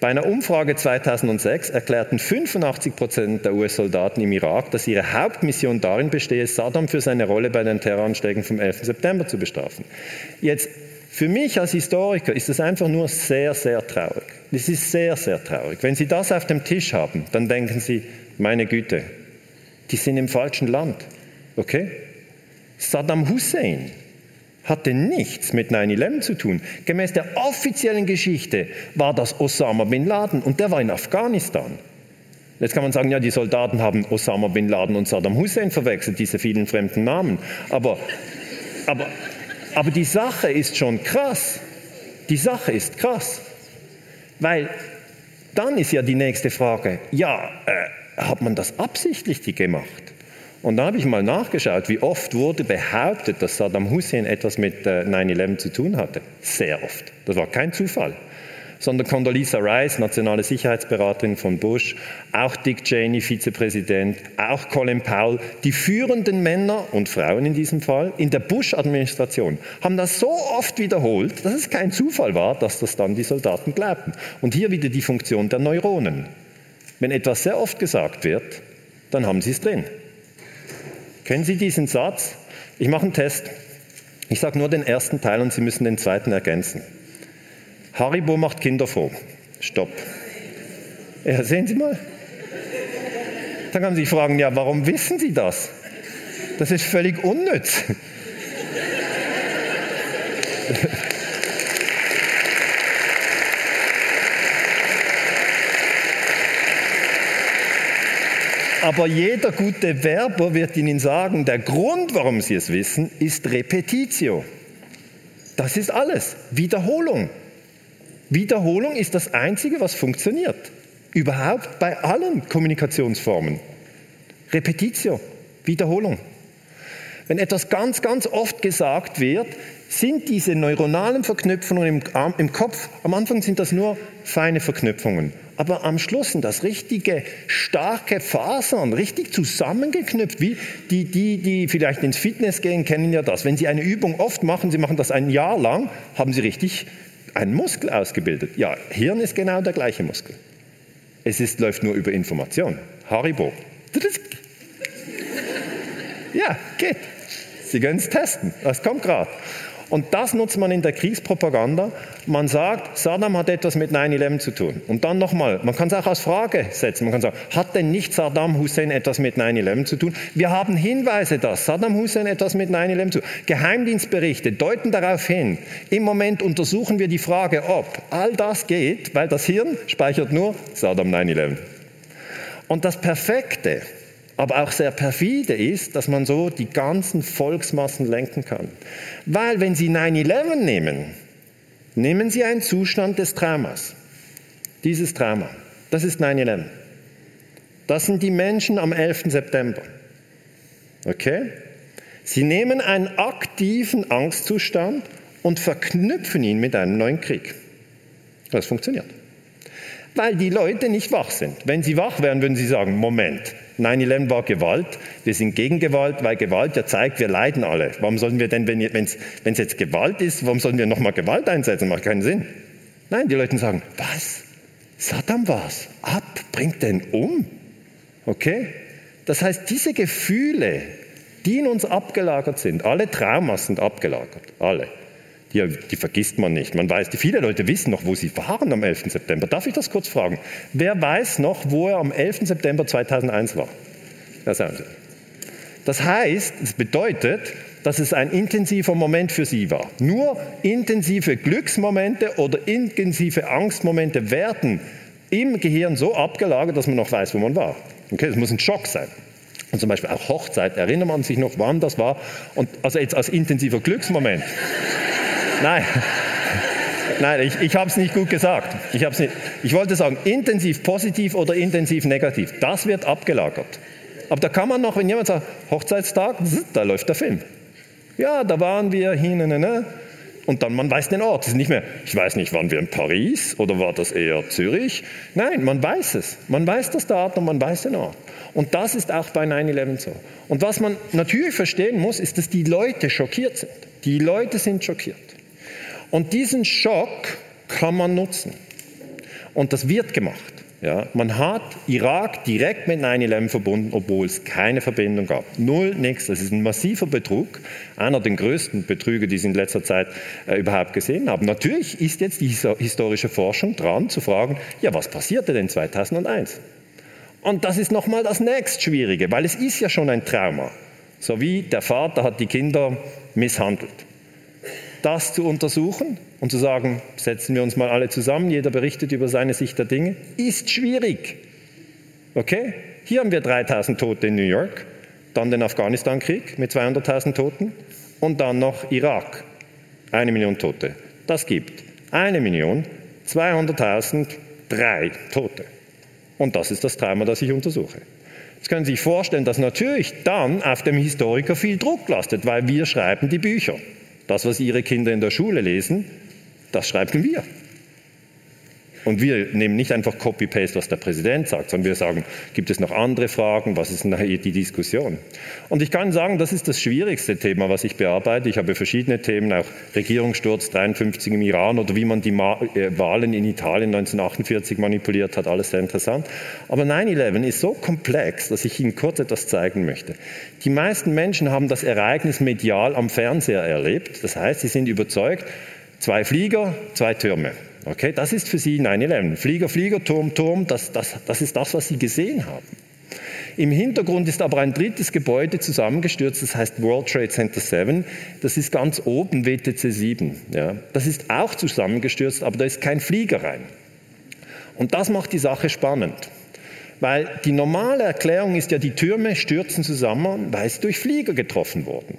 Bei einer Umfrage 2006 erklärten 85 Prozent der US-Soldaten im Irak, dass ihre Hauptmission darin bestehe, Saddam für seine Rolle bei den Terroranschlägen vom 11. September zu bestrafen. Jetzt, für mich als Historiker ist das einfach nur sehr, sehr traurig. Es ist sehr, sehr traurig. Wenn Sie das auf dem Tisch haben, dann denken Sie, meine Güte, die sind im falschen Land. Okay? Saddam Hussein hatte nichts mit 9-11 zu tun. Gemäß der offiziellen Geschichte war das Osama bin Laden und der war in Afghanistan. Jetzt kann man sagen, ja, die Soldaten haben Osama bin Laden und Saddam Hussein verwechselt, diese vielen fremden Namen. Aber, aber, aber die Sache ist schon krass. Die Sache ist krass. Weil dann ist ja die nächste Frage, ja, äh, hat man das absichtlich gemacht? Und da habe ich mal nachgeschaut, wie oft wurde behauptet, dass Saddam Hussein etwas mit 9-11 äh, zu tun hatte. Sehr oft. Das war kein Zufall. Sondern Condoleezza Rice, nationale Sicherheitsberaterin von Bush, auch Dick Cheney, Vizepräsident, auch Colin Powell, die führenden Männer und Frauen in diesem Fall in der Bush-Administration haben das so oft wiederholt, dass es kein Zufall war, dass das dann die Soldaten glaubten. Und hier wieder die Funktion der Neuronen. Wenn etwas sehr oft gesagt wird, dann haben Sie es drin. Kennen Sie diesen Satz? Ich mache einen Test. Ich sage nur den ersten Teil und Sie müssen den zweiten ergänzen. Haribo macht Kinder froh. Stopp. Ja, sehen Sie mal. Dann kann man sich fragen, ja, warum wissen Sie das? Das ist völlig unnütz. Aber jeder gute Werber wird Ihnen sagen, der Grund, warum Sie es wissen, ist Repetitio. Das ist alles. Wiederholung. Wiederholung ist das Einzige, was funktioniert. Überhaupt bei allen Kommunikationsformen. Repetitio. Wiederholung. Wenn etwas ganz, ganz oft gesagt wird, sind diese neuronalen Verknüpfungen im, im Kopf, am Anfang sind das nur feine Verknüpfungen aber am Schluss sind das richtige, starke Fasern, richtig zusammengeknüpft. Wie die, die, die vielleicht ins Fitness gehen, kennen ja das. Wenn sie eine Übung oft machen, sie machen das ein Jahr lang, haben sie richtig einen Muskel ausgebildet. Ja, Hirn ist genau der gleiche Muskel. Es ist, läuft nur über Information. Haribo. Ja, geht. Sie können es testen. Das kommt gerade. Und das nutzt man in der Kriegspropaganda. Man sagt, Saddam hat etwas mit 9-11 zu tun. Und dann nochmal, man kann es auch als Frage setzen. Man kann sagen, hat denn nicht Saddam Hussein etwas mit 9-11 zu tun? Wir haben Hinweise, dass Saddam Hussein etwas mit 9-11 zu tun. Geheimdienstberichte deuten darauf hin. Im Moment untersuchen wir die Frage, ob all das geht, weil das Hirn speichert nur Saddam 9-11. Und das Perfekte aber auch sehr perfide ist, dass man so die ganzen Volksmassen lenken kann. Weil wenn Sie 9-11 nehmen, nehmen Sie einen Zustand des Traumas. Dieses Trauma, das ist 9-11. Das sind die Menschen am 11. September. Okay? Sie nehmen einen aktiven Angstzustand und verknüpfen ihn mit einem neuen Krieg. Das funktioniert. Weil die Leute nicht wach sind. Wenn sie wach wären, würden sie sagen, Moment, 9-11 war Gewalt, wir sind gegen Gewalt, weil Gewalt ja zeigt, wir leiden alle. Warum sollen wir denn, wenn es jetzt Gewalt ist, warum sollen wir nochmal Gewalt einsetzen? Macht keinen Sinn. Nein, die Leute sagen, was? Saddam war's. Ab, bringt den um. Okay? Das heißt, diese Gefühle, die in uns abgelagert sind, alle Traumas sind abgelagert, alle. Die, die, vergisst man nicht. Man weiß, viele Leute wissen noch, wo sie waren am 11. September. Darf ich das kurz fragen? Wer weiß noch, wo er am 11. September 2001 war? Das heißt, es bedeutet, dass es ein intensiver Moment für sie war. Nur intensive Glücksmomente oder intensive Angstmomente werden im Gehirn so abgelagert, dass man noch weiß, wo man war. Okay, das muss ein Schock sein. Und zum Beispiel auch Hochzeit, erinnert man sich noch, wann das war? Und also jetzt als intensiver Glücksmoment. Nein. Nein, ich, ich habe es nicht gut gesagt. Ich, nicht, ich wollte sagen, intensiv positiv oder intensiv negativ. Das wird abgelagert. Aber da kann man noch, wenn jemand sagt, Hochzeitstag, da läuft der Film. Ja, da waren wir hin, ne, ne. Und dann, man weiß den Ort. Es ist nicht mehr, ich weiß nicht, waren wir in Paris oder war das eher Zürich? Nein, man weiß es. Man weiß das Datum, man weiß den Ort. Und das ist auch bei 9-11 so. Und was man natürlich verstehen muss, ist, dass die Leute schockiert sind. Die Leute sind schockiert. Und diesen Schock kann man nutzen. Und das wird gemacht. Ja, man hat Irak direkt mit 9-11 verbunden, obwohl es keine Verbindung gab. Null, nichts. Das ist ein massiver Betrug. Einer der größten Betrüge, die Sie in letzter Zeit äh, überhaupt gesehen haben. Natürlich ist jetzt die historische Forschung dran zu fragen, ja, was passierte denn 2001? Und das ist nochmal das nächst Schwierige, weil es ist ja schon ein Trauma. So wie der Vater hat die Kinder misshandelt das zu untersuchen und zu sagen, setzen wir uns mal alle zusammen, jeder berichtet über seine Sicht der Dinge, ist schwierig. Okay? Hier haben wir 3000 Tote in New York, dann den Afghanistan-Krieg mit 200.000 Toten und dann noch Irak, eine Million Tote. Das gibt eine Million 200.000 drei Tote. Und das ist das Trauma, das ich untersuche. Jetzt können Sie sich vorstellen, dass natürlich dann auf dem Historiker viel Druck lastet, weil wir schreiben die Bücher. Das, was Ihre Kinder in der Schule lesen, das schreiben wir. Und wir nehmen nicht einfach Copy-Paste, was der Präsident sagt, sondern wir sagen, gibt es noch andere Fragen? Was ist nachher die Diskussion? Und ich kann sagen, das ist das schwierigste Thema, was ich bearbeite. Ich habe verschiedene Themen, auch Regierungssturz 53 im Iran oder wie man die äh, Wahlen in Italien 1948 manipuliert hat, alles sehr interessant. Aber 9-11 ist so komplex, dass ich Ihnen kurz etwas zeigen möchte. Die meisten Menschen haben das Ereignis medial am Fernseher erlebt. Das heißt, sie sind überzeugt, zwei Flieger, zwei Türme. Okay, das ist für sie 9-11. Flieger, Flieger, Turm, Turm, das, das, das ist das, was sie gesehen haben. Im Hintergrund ist aber ein drittes Gebäude zusammengestürzt, das heißt World Trade Center 7. Das ist ganz oben, WTC 7. Ja. Das ist auch zusammengestürzt, aber da ist kein Flieger rein. Und das macht die Sache spannend. Weil die normale Erklärung ist ja, die Türme stürzen zusammen, weil sie durch Flieger getroffen wurden.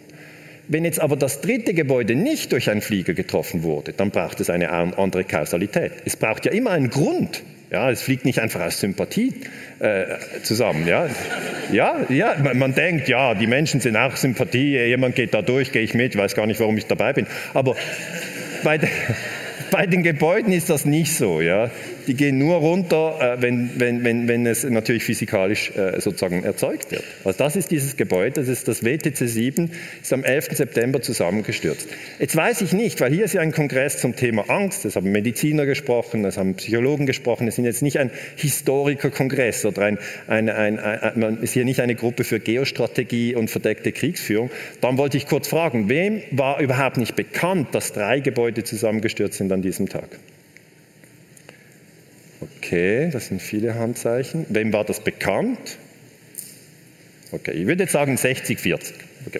Wenn jetzt aber das dritte Gebäude nicht durch einen Flieger getroffen wurde, dann braucht es eine andere Kausalität. Es braucht ja immer einen Grund. Ja, es fliegt nicht einfach aus Sympathie äh, zusammen. Ja, ja, ja man, man, denkt, ja, die Menschen sind auch Sympathie, jemand geht da durch, gehe ich mit, weiß gar nicht, warum ich dabei bin. Aber bei, de, bei den Gebäuden ist das nicht so. Ja die gehen nur runter, äh, wenn, wenn, wenn, wenn es natürlich physikalisch äh, sozusagen erzeugt wird. Also das ist dieses Gebäude, das ist das WTC 7, ist am 11. September zusammengestürzt. Jetzt weiß ich nicht, weil hier ist ja ein Kongress zum Thema Angst, es haben Mediziner gesprochen, es haben Psychologen gesprochen, es sind jetzt nicht ein Historikerkongress oder ein, ein, ein, ein, man ist hier nicht eine Gruppe für Geostrategie und verdeckte Kriegsführung. Dann wollte ich kurz fragen, wem war überhaupt nicht bekannt, dass drei Gebäude zusammengestürzt sind an diesem Tag? Okay, das sind viele Handzeichen. Wem war das bekannt? Okay, ich würde jetzt sagen 60, 40. Okay.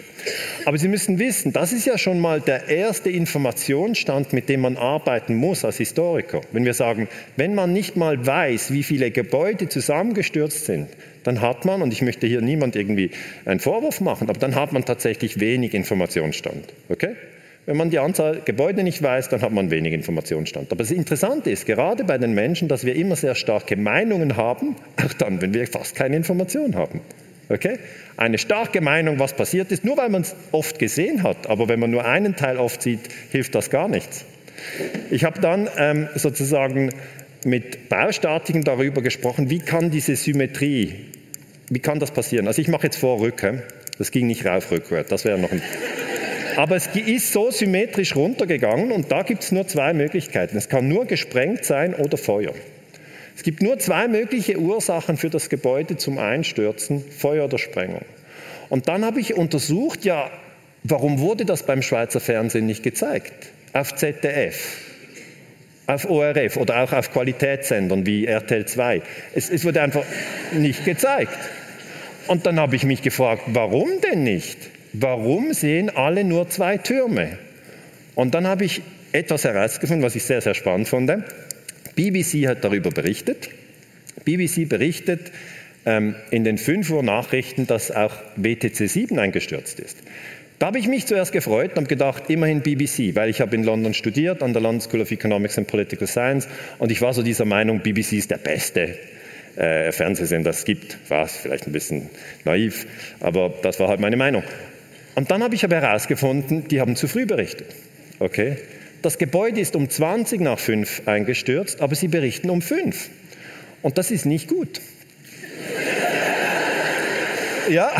Aber Sie müssen wissen, das ist ja schon mal der erste Informationsstand, mit dem man arbeiten muss als Historiker. Wenn wir sagen, wenn man nicht mal weiß, wie viele Gebäude zusammengestürzt sind, dann hat man, und ich möchte hier niemand irgendwie einen Vorwurf machen, aber dann hat man tatsächlich wenig Informationsstand. Okay? Wenn man die Anzahl Gebäude nicht weiß, dann hat man wenig Informationsstand. Aber das Interessante ist gerade bei den Menschen, dass wir immer sehr starke Meinungen haben, auch dann, wenn wir fast keine Information haben. Okay? Eine starke Meinung, was passiert ist, nur weil man es oft gesehen hat, aber wenn man nur einen Teil oft sieht, hilft das gar nichts. Ich habe dann ähm, sozusagen mit Baustatiken darüber gesprochen, wie kann diese Symmetrie, wie kann das passieren? Also ich mache jetzt vor Rücke, das ging nicht rauf rückwärts, das wäre noch ein aber es ist so symmetrisch runtergegangen und da gibt es nur zwei Möglichkeiten. Es kann nur gesprengt sein oder Feuer. Es gibt nur zwei mögliche Ursachen für das Gebäude zum Einstürzen, Feuer oder Sprengung. Und dann habe ich untersucht, ja, warum wurde das beim Schweizer Fernsehen nicht gezeigt? Auf ZDF, auf ORF oder auch auf Qualitätssendern wie RTL 2. Es, es wurde einfach nicht gezeigt. Und dann habe ich mich gefragt, warum denn nicht? Warum sehen alle nur zwei Türme? Und dann habe ich etwas herausgefunden, was ich sehr, sehr spannend fand. BBC hat darüber berichtet. BBC berichtet ähm, in den 5 Uhr Nachrichten, dass auch WTC 7 eingestürzt ist. Da habe ich mich zuerst gefreut und habe gedacht, immerhin BBC, weil ich habe in London studiert an der London School of Economics and Political Science und ich war so dieser Meinung, BBC ist der beste äh, Fernsehsender, das es gibt. War es vielleicht ein bisschen naiv, aber das war halt meine Meinung. Und dann habe ich aber herausgefunden, die haben zu früh berichtet. Okay? Das Gebäude ist um 20 nach 5 eingestürzt, aber sie berichten um 5. Und das ist nicht gut. ja.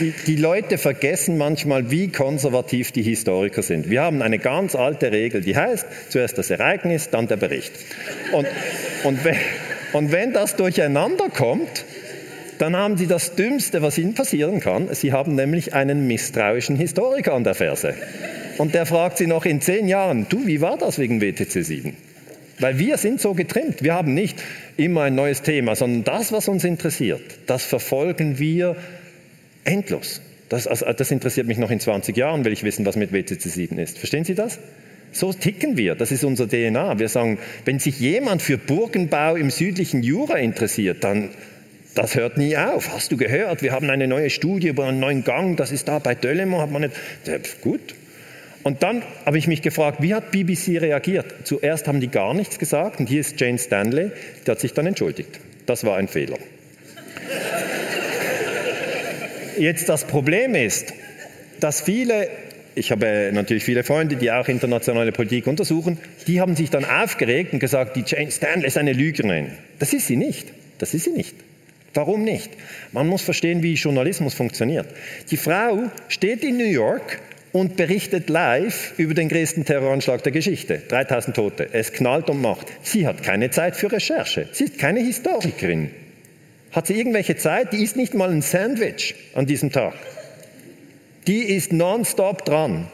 Die, die, Leute vergessen manchmal, wie konservativ die Historiker sind. Wir haben eine ganz alte Regel, die heißt, zuerst das Ereignis, dann der Bericht. Und, und, wenn, und wenn das durcheinander kommt, dann haben Sie das Dümmste, was Ihnen passieren kann. Sie haben nämlich einen misstrauischen Historiker an der Ferse. Und der fragt Sie noch in zehn Jahren, du, wie war das wegen WTC 7? Weil wir sind so getrimmt. Wir haben nicht immer ein neues Thema, sondern das, was uns interessiert, das verfolgen wir endlos. Das, also, das interessiert mich noch in 20 Jahren, will ich wissen, was mit WTC 7 ist. Verstehen Sie das? So ticken wir. Das ist unser DNA. Wir sagen, wenn sich jemand für Burgenbau im südlichen Jura interessiert, dann das hört nie auf. Hast du gehört? Wir haben eine neue Studie über einen neuen Gang. Das ist da bei Delemont. Hat man nicht. Gut. Und dann habe ich mich gefragt, wie hat BBC reagiert? Zuerst haben die gar nichts gesagt und hier ist Jane Stanley, die hat sich dann entschuldigt. Das war ein Fehler. Jetzt das Problem ist, dass viele, ich habe natürlich viele Freunde, die auch internationale Politik untersuchen, die haben sich dann aufgeregt und gesagt, die Jane Stanley ist eine Lügnerin. Das ist sie nicht. Das ist sie nicht. Warum nicht? Man muss verstehen, wie Journalismus funktioniert. Die Frau steht in New York und berichtet live über den größten Terroranschlag der Geschichte. 3000 Tote. Es knallt und macht. Sie hat keine Zeit für Recherche. Sie ist keine Historikerin. Hat sie irgendwelche Zeit? Die isst nicht mal ein Sandwich an diesem Tag. Die ist nonstop dran.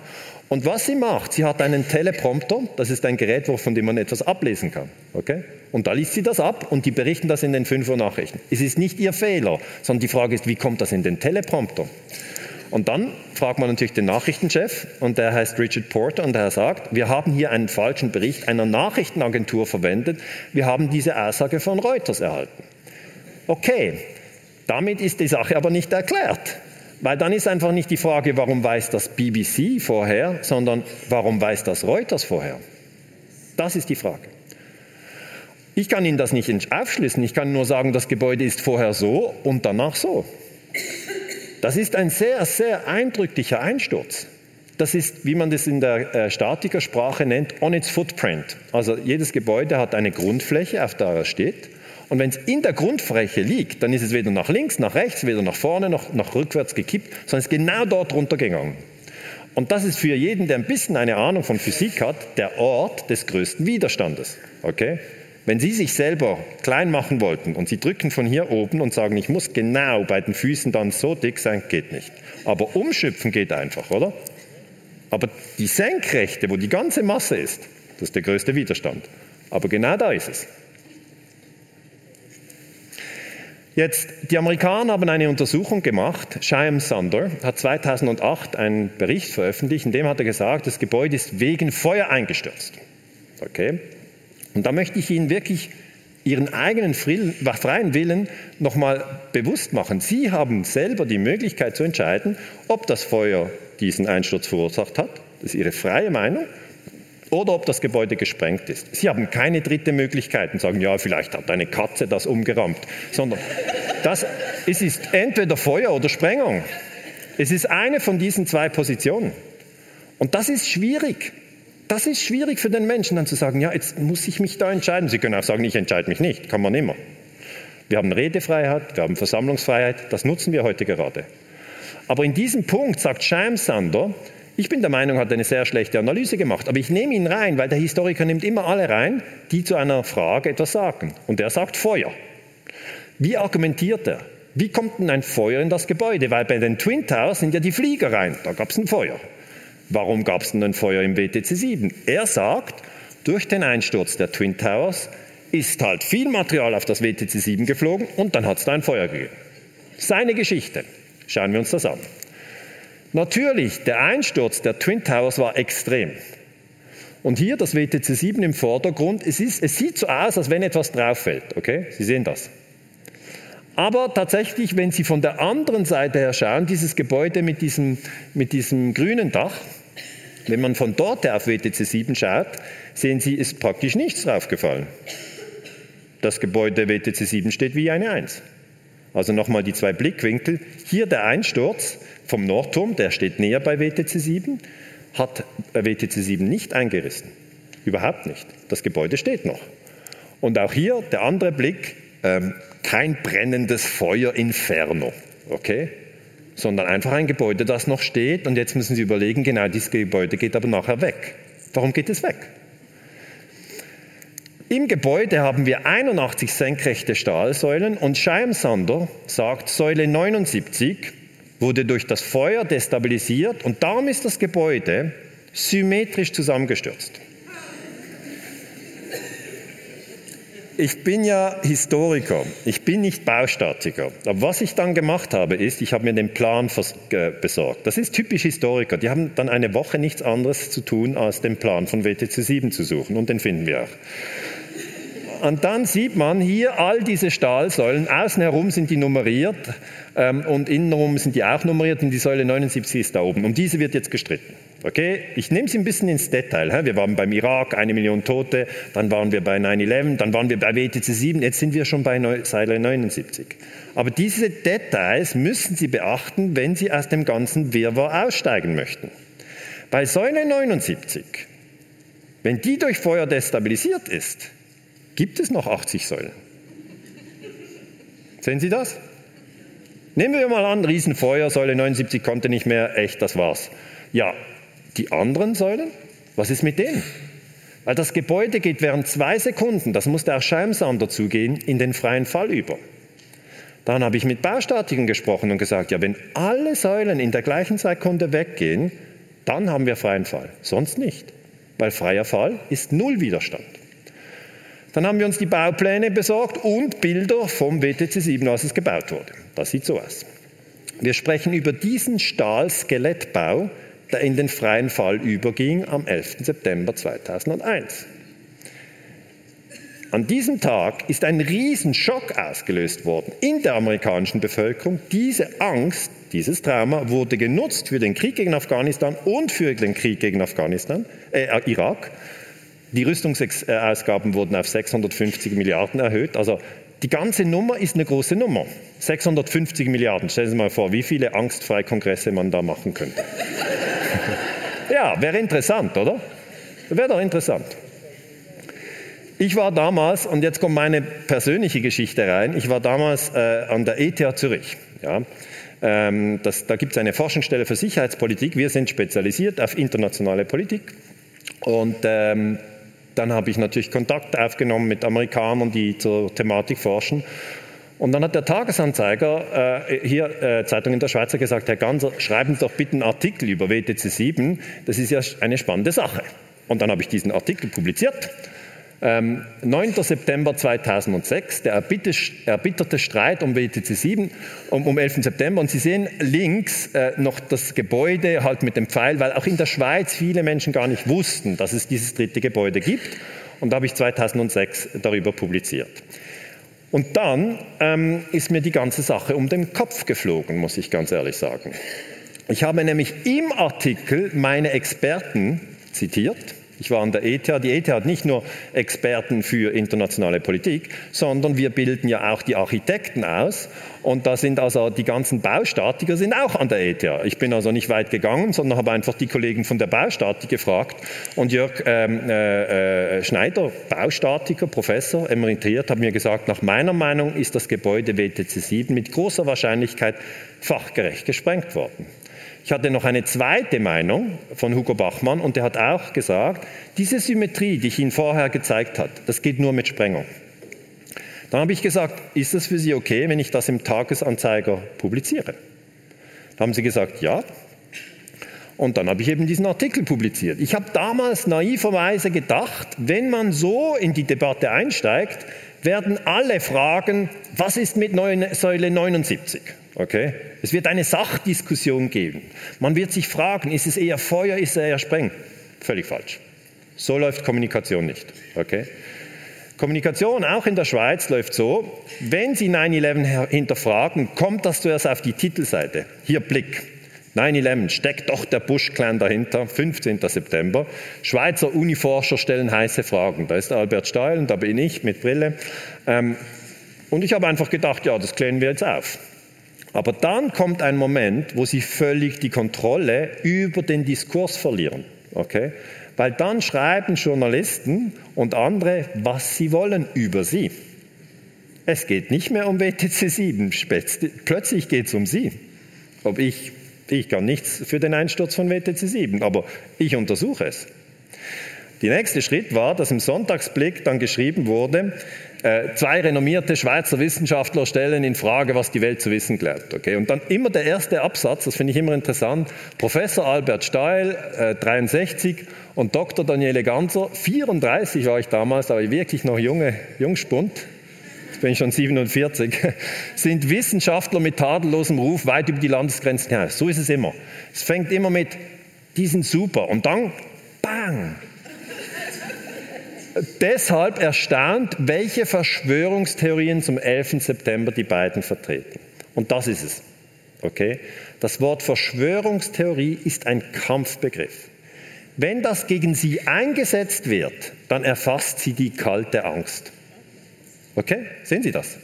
Und was sie macht, sie hat einen Teleprompter, das ist ein Gerät, von dem man etwas ablesen kann. Okay? Und da liest sie das ab und die berichten das in den 5 Uhr Nachrichten. Es ist nicht ihr Fehler, sondern die Frage ist, wie kommt das in den Teleprompter? Und dann fragt man natürlich den Nachrichtenchef und der heißt Richard Porter und der sagt, wir haben hier einen falschen Bericht einer Nachrichtenagentur verwendet, wir haben diese Aussage von Reuters erhalten. Okay, damit ist die Sache aber nicht erklärt. Weil dann ist einfach nicht die Frage, warum weiß das BBC vorher, sondern warum weiß das Reuters vorher? Das ist die Frage. Ich kann Ihnen das nicht aufschlüssen. Ich kann nur sagen, das Gebäude ist vorher so und danach so. Das ist ein sehr, sehr eindrücklicher Einsturz. Das ist, wie man das in der äh, Statikersprache nennt, on its footprint. Also jedes Gebäude hat eine Grundfläche, auf der er steht. Und wenn es in der Grundfläche liegt, dann ist es weder nach links, nach rechts, weder nach vorne, noch nach rückwärts gekippt, sondern es ist genau dort runtergegangen. Und das ist für jeden, der ein bisschen eine Ahnung von Physik hat, der Ort des größten Widerstandes. Okay? Wenn Sie sich selber klein machen wollten und Sie drücken von hier oben und sagen, ich muss genau bei den Füßen dann so dick sein, geht nicht. Aber umschüpfen geht einfach, oder? Aber die Senkrechte, wo die ganze Masse ist, das ist der größte Widerstand. Aber genau da ist es. Jetzt, die Amerikaner haben eine Untersuchung gemacht. Shyam Sunder hat 2008 einen Bericht veröffentlicht, in dem hat er gesagt, das Gebäude ist wegen Feuer eingestürzt. Okay? Und da möchte ich Ihnen wirklich Ihren eigenen freien Willen nochmal bewusst machen. Sie haben selber die Möglichkeit zu entscheiden, ob das Feuer diesen Einsturz verursacht hat. Das ist Ihre freie Meinung oder ob das Gebäude gesprengt ist. Sie haben keine dritte Möglichkeit und sagen, ja, vielleicht hat eine Katze das umgerammt, sondern das, es ist entweder Feuer oder Sprengung. Es ist eine von diesen zwei Positionen. Und das ist schwierig. Das ist schwierig für den Menschen dann zu sagen, ja, jetzt muss ich mich da entscheiden. Sie können auch sagen, ich entscheide mich nicht, kann man immer. Wir haben Redefreiheit, wir haben Versammlungsfreiheit, das nutzen wir heute gerade. Aber in diesem Punkt sagt Scheimsander, Ich bin der Meinung, er hat eine sehr schlechte Analyse gemacht, aber ich nehme ihn rein, weil der Historiker nimmt immer alle rein, die zu einer Frage etwas sagen. Und er sagt Feuer. Wie argumentiert er? Wie kommt denn ein Feuer in das Gebäude? Weil bei den Twin Towers sind ja die Flieger rein, da gab es ein Feuer. Warum gab es denn ein Feuer im WTC 7? Er sagt, durch den Einsturz der Twin Towers ist halt viel Material auf das WTC 7 geflogen und dann hat es da ein Feuer gegeben. Seine Geschichte. Schauen wir uns das an. Natürlich, der Einsturz der Twin Towers war extrem. Und hier das WTC 7 im Vordergrund. Es, ist, es sieht so aus, als wenn etwas drauf fällt. Okay? Sie sehen das. Aber tatsächlich, wenn Sie von der anderen Seite her schauen, dieses Gebäude mit diesem, mit diesem grünen Dach, wenn man von dort her auf WTC 7 schaut, sehen Sie, ist praktisch nichts draufgefallen. Das Gebäude WTC 7 steht wie eine Eins. Also nochmal die zwei Blickwinkel. Hier der Einsturz vom Nordturm, der steht näher bei WTC 7, hat WTC 7 nicht eingerissen. Überhaupt nicht. Das Gebäude steht noch. Und auch hier der andere Blick, ähm, kein brennendes Feuer Inferno, okay? Sondern einfach ein Gebäude, das noch steht. Und jetzt müssen Sie überlegen, genau dieses Gebäude geht aber nachher weg. Warum geht es weg? Im Gebäude haben wir 81 senkrechte Stahlsäulen und Scheimsander sagt, Säule 79 wurde durch das Feuer destabilisiert und darum ist das Gebäude symmetrisch zusammengestürzt. Ich bin ja Historiker, ich bin nicht Baustatiker. Aber was ich dann gemacht habe, ist, ich habe mir den Plan besorgt. Das ist typisch Historiker. Die haben dann eine Woche nichts anderes zu tun, als den Plan von WTC 7 zu suchen. Und den finden wir auch. Und dann sieht man hier all diese Stahlsäulen. Außen herum sind die nummeriert ähm, und innenrum sind die auch nummeriert und die Säule 79 ist da oben. Um diese wird jetzt gestritten. Okay, ich nehme Sie ein bisschen ins Detail. Wir waren beim Irak, eine Million Tote, dann waren wir bei 9-11, dann waren wir bei WTC 7, jetzt sind wir schon bei Säule 79. Aber diese Details müssen Sie beachten, wenn Sie aus dem ganzen Wirrwarr aussteigen möchten. Bei Säule 79, wenn die durch Feuer destabilisiert ist, gibt es noch 80 Säulen. Sehen Sie das? Nehmen wir mal an, Riesenfeuer, Säule 79 konnte nicht mehr, echt, das war's. Ja, die anderen Säulen, was ist mit denen? Weil das Gebäude geht während zwei Sekunden, das muss der Scheimsander zugehen, in den freien Fall über. Dann habe ich mit Baustatikern gesprochen und gesagt, ja, wenn alle Säulen in der gleichen Sekunde weggehen, dann haben wir freien Fall, sonst nicht. Weil freier Fall ist Null Widerstand. Dann haben wir uns die Baupläne besorgt und Bilder vom WTC 7, als es gebaut wurde. Das sieht so aus. Wir sprechen über diesen Stahlskelettbau, der in den freien Fall überging am 11. September 2001. An diesem Tag ist ein Riesenschock ausgelöst worden in der amerikanischen Bevölkerung. Diese Angst, dieses Trauma wurde genutzt für den Krieg gegen Afghanistan und für den Krieg gegen Afghanistan, äh, Irak. Die Rüstungsausgaben wurden auf 650 Milliarden erhöht. Also die ganze Nummer ist eine große Nummer. 650 Milliarden. Stellen Sie sich mal vor, wie viele angstfreie Kongresse man da machen könnte. ja, wäre interessant, oder? Wäre doch interessant. Ich war damals, und jetzt kommt meine persönliche Geschichte rein, ich war damals äh, an der ETH Zürich. Ja. Ähm, das, da gibt es eine Forschungsstelle für Sicherheitspolitik. Wir sind spezialisiert auf internationale Politik. Und ähm, dann habe ich natürlich Kontakt aufgenommen mit Amerikanern, die zur Thematik forschen. Und dann hat der Tagesanzeiger äh, hier, äh, Zeitung in der Schweiz, gesagt, Herr Ganser, schreiben Sie doch bitte einen Artikel über WTC 7, das ist ja eine spannende Sache. Und dann habe ich diesen Artikel publiziert ähm, 9. September 2006, der erbitterte Streit um WTC 7 um, um 11. September. Und Sie sehen links äh, noch das Gebäude halt mit dem Pfeil, weil auch in der Schweiz viele Menschen gar nicht wussten, dass es dieses dritte Gebäude gibt. Und da habe ich 2006 darüber publiziert. Und dann ähm, ist mir die ganze Sache um den Kopf geflogen, muss ich ganz ehrlich sagen. Ich habe nämlich im Artikel meine Experten zitiert ich war an der ETH. Die ETH hat nicht nur Experten für internationale Politik, sondern wir bilden ja auch die Architekten aus. Und da sind also die ganzen Baustatiker sind auch an der ETH. Ich bin also nicht weit gegangen, sondern habe einfach die Kollegen von der Baustatik gefragt. Und Jörg ähm, äh, äh, Schneider, Baustatiker, Professor, emeritiert, hat mir gesagt, nach meiner Meinung ist das Gebäude WTC 7 mit großer Wahrscheinlichkeit fachgerecht gesprengt worden. Ich hatte noch eine zweite Meinung von Hugo Bachmann und der hat auch gesagt, diese Symmetrie, die ich Ihnen vorher gezeigt habe, das geht nur mit Sprengung. Dann habe ich gesagt, ist es für Sie okay, wenn ich das im Tagesanzeiger publiziere? Da haben sie gesagt, ja. Und dann habe ich eben diesen Artikel publiziert. Ich habe damals naiverweise gedacht, wenn man so in die Debatte einsteigt, werden alle fragen, was ist mit Säule 79? Okay? Es wird eine Sachdiskussion geben. Man wird sich fragen, ist es eher Feuer, ist es eher Spreng? Völlig falsch. So läuft Kommunikation nicht. Okay? Kommunikation auch in der Schweiz läuft so, wenn Sie 9-11 hinterfragen, kommt das zuerst auf die Titelseite. Hier Blick. 9-11, steckt doch der Bush-Clan dahinter, 15. September. Schweizer Uniforscher stellen heiße Fragen. Da ist Albert Steil und da bin ich mit Brille. Ähm, und ich habe einfach gedacht, ja, das klären wir jetzt auf. Aber dann kommt ein Moment, wo sie völlig die Kontrolle über den Diskurs verlieren. Okay? Weil dann schreiben Journalisten und andere, was sie wollen über sie. Es geht nicht mehr um WTC 7, plötzlich geht es um sie. Ob ich, ich kann nichts für den Einsturz von WTC 7, aber ich untersuche es. Der nächste Schritt war, dass im Sonntagsblick dann geschrieben wurde, äh, zwei renommierte Schweizer Wissenschaftler stellen in Frage, was die Welt zu wissen glaubt. Okay? Und dann immer der erste Absatz, das finde ich immer interessant, Professor Albert Steil, äh, 63 und Dr. Daniele Ganser, 34 war ich damals, aber wirklich noch junge Jungspund, jetzt bin ich schon 47, sind Wissenschaftler mit tadellosem Ruf weit über die Landesgrenzen hinaus. So ist es immer. Es fängt immer mit, die sind super und dann, bang, deshalb erstaunt, welche Verschwörungstheorien zum 11. September die beiden vertreten. Und das ist es. Okay? Das Wort Verschwörungstheorie ist ein Kampfbegriff. Wenn das gegen sie eingesetzt wird, dann erfasst sie die kalte Angst. Okay? Sehen Sie das?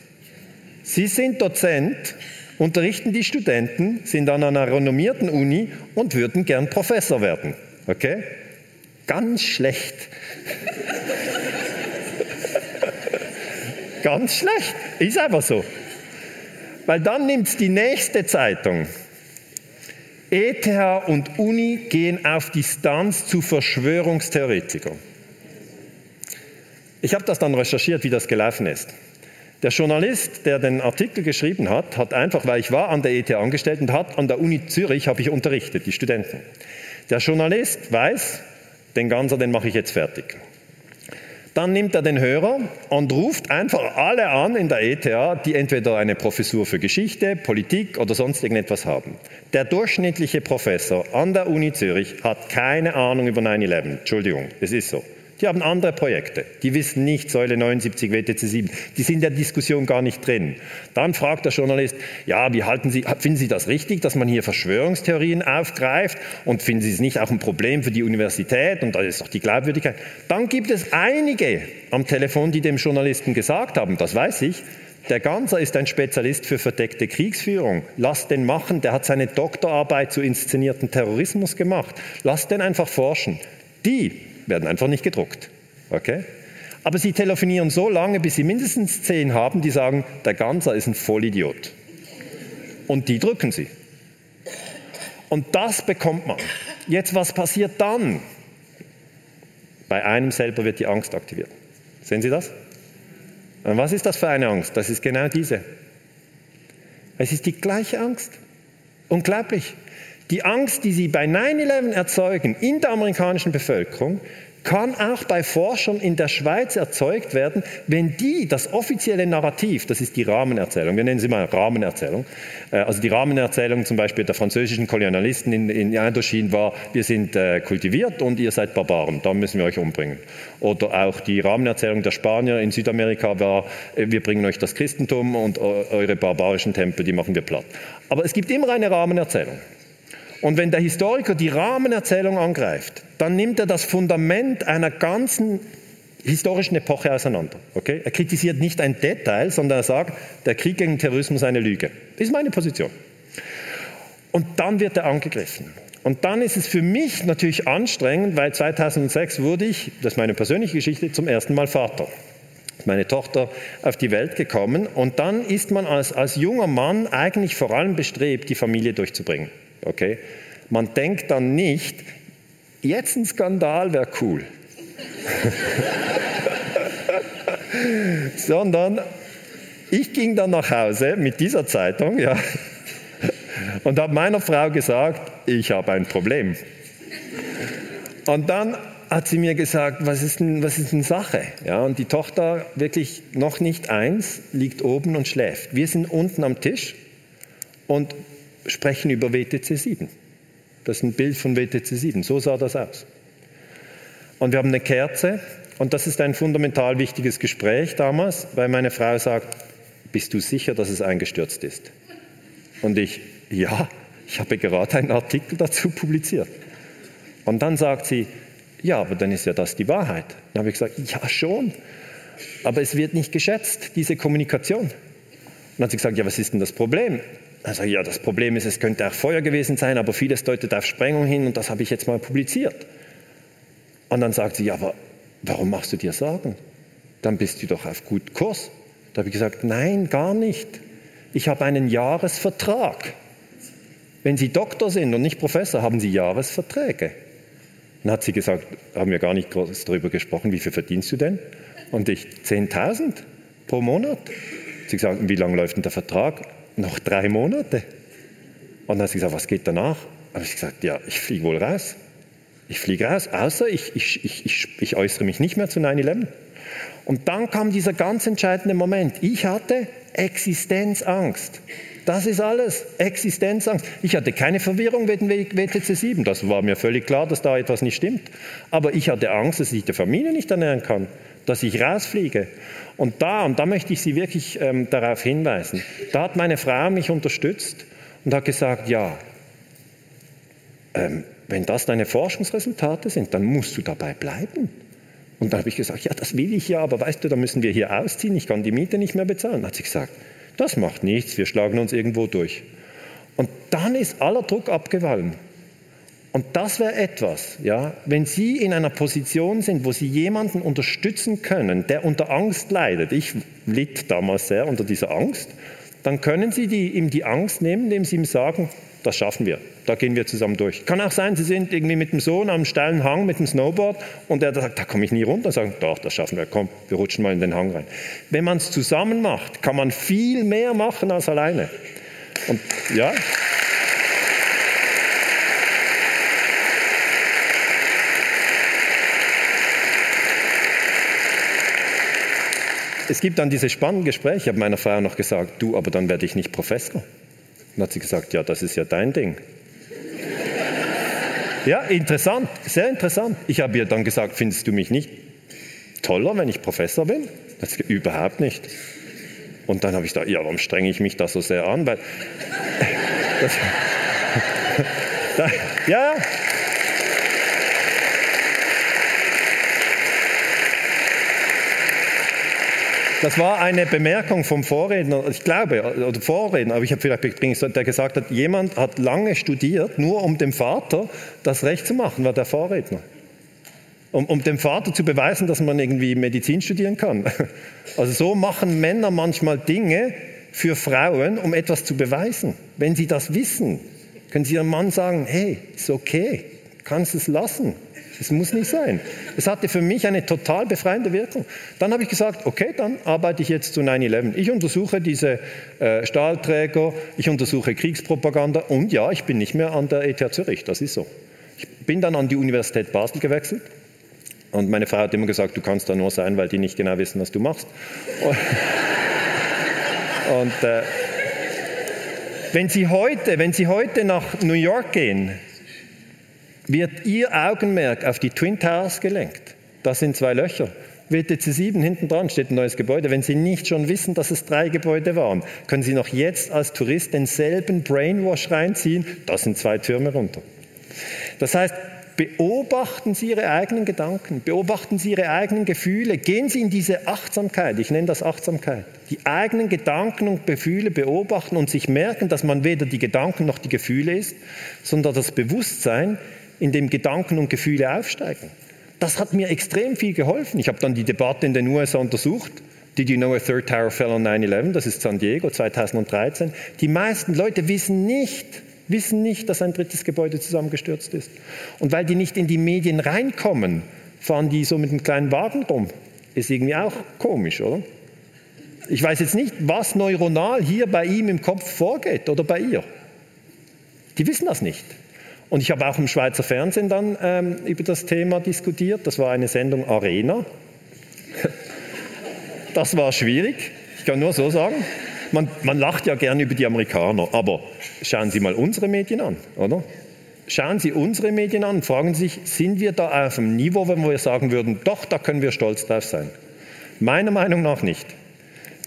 Sie sind Dozent, unterrichten die Studenten, sind an einer renommierten Uni und würden gern Professor werden. Okay? Ganz schlecht. Ganz schlecht. Ist einfach so. Weil dann nimmt es die nächste Zeitung. ETH und Uni gehen auf Distanz zu Verschwörungstheoretikern. Ich habe das dann recherchiert, wie das gelaufen ist. Der Journalist, der den Artikel geschrieben hat, hat einfach, weil ich war an der ETH angestellt und hat an der Uni Zürich habe ich unterrichtet, die Studenten. Der Journalist weiß, den Ganzer, den mache ich jetzt fertig. Dann nimmt er den Hörer und ruft einfach alle an in der ETH, die entweder eine Professur für Geschichte, Politik oder sonst irgendetwas haben. Der durchschnittliche Professor an der Uni Zürich hat keine Ahnung über 9-11. Entschuldigung, es ist so. Die haben andere Projekte. Die wissen nicht Säule 79, WTC 7. Die sind in der Diskussion gar nicht drin. Dann fragt der Journalist, ja, wie halten Sie, finden Sie das richtig, dass man hier Verschwörungstheorien aufgreift? Und finden Sie es nicht auch ein Problem für die Universität? Und da ist doch die Glaubwürdigkeit. Dann gibt es einige am Telefon, die dem Journalisten gesagt haben, das weiß ich, der Ganser ist ein Spezialist für verdeckte Kriegsführung. Lass den machen, der hat seine Doktorarbeit zu inszenierten Terrorismus gemacht. Lass den einfach forschen. Die werden einfach nicht gedruckt. Okay? Aber sie telefonieren so lange, bis sie mindestens zehn haben, die sagen, der Ganser ist ein Vollidiot. Und die drücken sie. Und das bekommt man. Jetzt, was passiert dann? Bei einem selber wird die Angst aktiviert. Sehen Sie das? Und was ist das für eine Angst? Das ist genau diese. Es ist die gleiche Angst. Unglaublich. Die Angst, die sie bei 9-11 erzeugen in der amerikanischen Bevölkerung, kann auch bei Forschern in der Schweiz erzeugt werden, wenn die das offizielle Narrativ, das ist die Rahmenerzählung, wir nennen sie mal Rahmenerzählung, äh, also die Rahmenerzählung zum Beispiel der französischen Kolonialisten in, in Indochine war, wir sind äh, kultiviert und ihr seid Barbaren, da müssen wir euch umbringen. Oder auch die Rahmenerzählung der Spanier in Südamerika war, äh, wir bringen euch das Christentum und eure barbarischen Tempel, die machen wir platt. Aber es gibt immer eine Rahmenerzählung. Und wenn der Historiker die Rahmenerzählung angreift, dann nimmt er das Fundament einer ganzen historischen Epoche auseinander. Okay? Er kritisiert nicht ein Detail, sondern er sagt, der Krieg gegen Terrorismus ist eine Lüge. Das ist meine Position. Und dann wird er angegriffen. Und dann ist es für mich natürlich anstrengend, weil 2006 wurde ich, das ist meine persönliche Geschichte, zum ersten Mal Vater. Meine Tochter auf die Welt gekommen und dann ist man als, als junger Mann eigentlich vor allem bestrebt, die Familie durchzubringen. Okay? Man denkt dann nicht, jetzt ein Skandal wäre cool. Sondern ich ging dann nach Hause mit dieser Zeitung, ja, und habe meiner Frau gesagt, ich habe ein Problem. Und dann hat sie mir gesagt, was ist denn, was ist denn Sache? Ja, und die Tochter, wirklich noch nicht eins, liegt oben und schläft. Wir sind unten am Tisch und sprechen über WTC 7. Das ist ein Bild von WTC 7. So sah das aus. Und wir haben eine Kerze und das ist ein fundamental wichtiges Gespräch damals, weil meine Frau sagt, bist du sicher, dass es eingestürzt ist? Und ich, ja, ich habe gerade einen Artikel dazu publiziert. Und dann sagt sie, ja, aber dann ist ja das die Wahrheit. Dann habe ich gesagt, ja schon, aber es wird nicht geschätzt, diese Kommunikation. Und dann hat sie gesagt, ja, was ist denn das Problem? Also ja, das Problem ist, es könnte auch Feuer gewesen sein, aber vieles deutet auf Sprengung hin und das habe ich jetzt mal publiziert. Und dann sagt sie, ja, aber warum machst du dir Sorgen? Dann bist du doch auf gut Kurs. Da habe ich gesagt, nein, gar nicht. Ich habe einen Jahresvertrag. Wenn Sie Doktor sind und nicht Professor, haben Sie Jahresverträge. Dann hat sie gesagt, haben wir gar nicht groß darüber gesprochen, wie viel verdienst du denn? Und ich, 10.000 pro Monat. Sie gesagt, wie lange läuft denn der Vertrag? Noch drei Monate. Und dann hat sie gesagt, was geht danach? Habe ich gesagt, ja, ich fliege wohl raus. Ich fliege raus, außer ich, ich, ich, ich, ich äußere mich nicht mehr zu 9-11. Und dann kam dieser ganz entscheidende Moment. Ich hatte Existenzangst. Das ist alles. Existenzangst. Ich hatte keine Verwirrung wegen WTC 7. Das war mir völlig klar, dass da etwas nicht stimmt. Aber ich hatte Angst, dass ich die Familie nicht ernähren kann, dass ich rausfliege. Und da, und da möchte ich Sie wirklich ähm, darauf hinweisen, da hat meine Frau mich unterstützt und hat gesagt, ja, ähm, wenn das deine Forschungsresultate sind, dann musst du dabei bleiben. Und dann habe ich gesagt, ja, das will ich ja, aber weißt du, da müssen wir hier ausziehen, ich kann die Miete nicht mehr bezahlen. Dann hat sie gesagt, das macht nichts, wir schlagen uns irgendwo durch. Und dann ist aller Druck abgefallen. Und das wäre etwas, ja, wenn Sie in einer Position sind, wo Sie jemanden unterstützen können, der unter Angst leidet. Ich litt damals sehr unter dieser Angst. Dann können Sie die, ihm die Angst nehmen, indem Sie ihm sagen, das schaffen wir, da gehen wir zusammen durch. Kann auch sein, Sie sind irgendwie mit dem Sohn am steilen Hang mit dem Snowboard und er sagt, da komme ich nie runter. Sagen, doch, das schaffen wir, komm, wir rutschen mal in den Hang rein. Wenn man es zusammen macht, kann man viel mehr machen als alleine. Und ja. Es gibt dann diese spannenden Gespräche. Ich habe meiner Frau noch gesagt, du, aber dann werde ich nicht Professor. Dann hat sie gesagt, ja, das ist ja dein Ding. ja, interessant, sehr interessant. Ich habe ihr dann gesagt, findest du mich nicht toller, wenn ich Professor bin? Das überhaupt nicht. Und dann habe ich gesagt, ja, warum strenge ich mich da so sehr an? Weil das, da, ja, Das war eine Bemerkung vom Vorredner, ich glaube, oder Vorredner, aber ich habe vielleicht der gesagt hat, jemand hat lange studiert, nur um dem Vater das Recht zu machen, war der Vorredner. Um, um dem Vater zu beweisen, dass man irgendwie Medizin studieren kann. Also so machen Männer manchmal Dinge für Frauen, um etwas zu beweisen. Wenn sie das wissen, können sie ihrem Mann sagen, hey, ist okay, kannst es lassen. Es muss nicht sein. Es hatte für mich eine total befreiende Wirkung. Dann habe ich gesagt, okay, dann arbeite ich jetzt zu 9-11. Ich untersuche diese äh, Stahlträger, ich untersuche Kriegspropaganda und ja, ich bin nicht mehr an der ETH Zürich, das ist so. Ich bin dann an die Universität Basel gewechselt und meine Frau hat immer gesagt, du kannst da nur sein, weil die nicht genau wissen, was du machst. und äh, wenn Sie heute, wenn Sie heute nach New York gehen, wird Ihr Augenmerk auf die Twin Towers gelenkt. Das sind zwei Löcher. WTC 7 hinten dran steht ein neues Gebäude. Wenn Sie nicht schon wissen, dass es drei Gebäude waren, können Sie noch jetzt als Tourist denselben Brainwash reinziehen. Das sind zwei Türme runter. Das heißt, beobachten Sie Ihre eigenen Gedanken, beobachten Sie Ihre eigenen Gefühle, gehen Sie in diese Achtsamkeit, ich nenne das Achtsamkeit, die eigenen Gedanken und Gefühle beobachten und sich merken, dass man weder die Gedanken noch die Gefühle ist, sondern das Bewusstsein, in dem Gedanken und Gefühle aufsteigen. Das hat mir extrem viel geholfen. Ich habe dann die Debatte in den USA untersucht. Did you know a third tower fell on 9-11? Das ist San Diego 2013. Die meisten Leute wissen nicht, wissen nicht, dass ein drittes Gebäude zusammengestürzt ist. Und weil die nicht in die Medien reinkommen, fahren die so mit einem kleinen Wagen rum. Ist irgendwie auch komisch, oder? Ich weiß jetzt nicht, was neuronal hier bei ihm im Kopf vorgeht oder bei ihr. Die wissen das nicht. Und ich habe auch im Schweizer Fernsehen dann ähm, über das Thema diskutiert. Das war eine Sendung Arena. Das war schwierig. Ich kann nur so sagen. Man, man lacht ja gern über die Amerikaner, aber schauen Sie mal unsere Medien an, oder? Schauen Sie unsere Medien an, fragen Sie sich, sind wir da auf einem Niveau, wo wir sagen würden, doch, da können wir stolz drauf sein? Meiner Meinung nach nicht.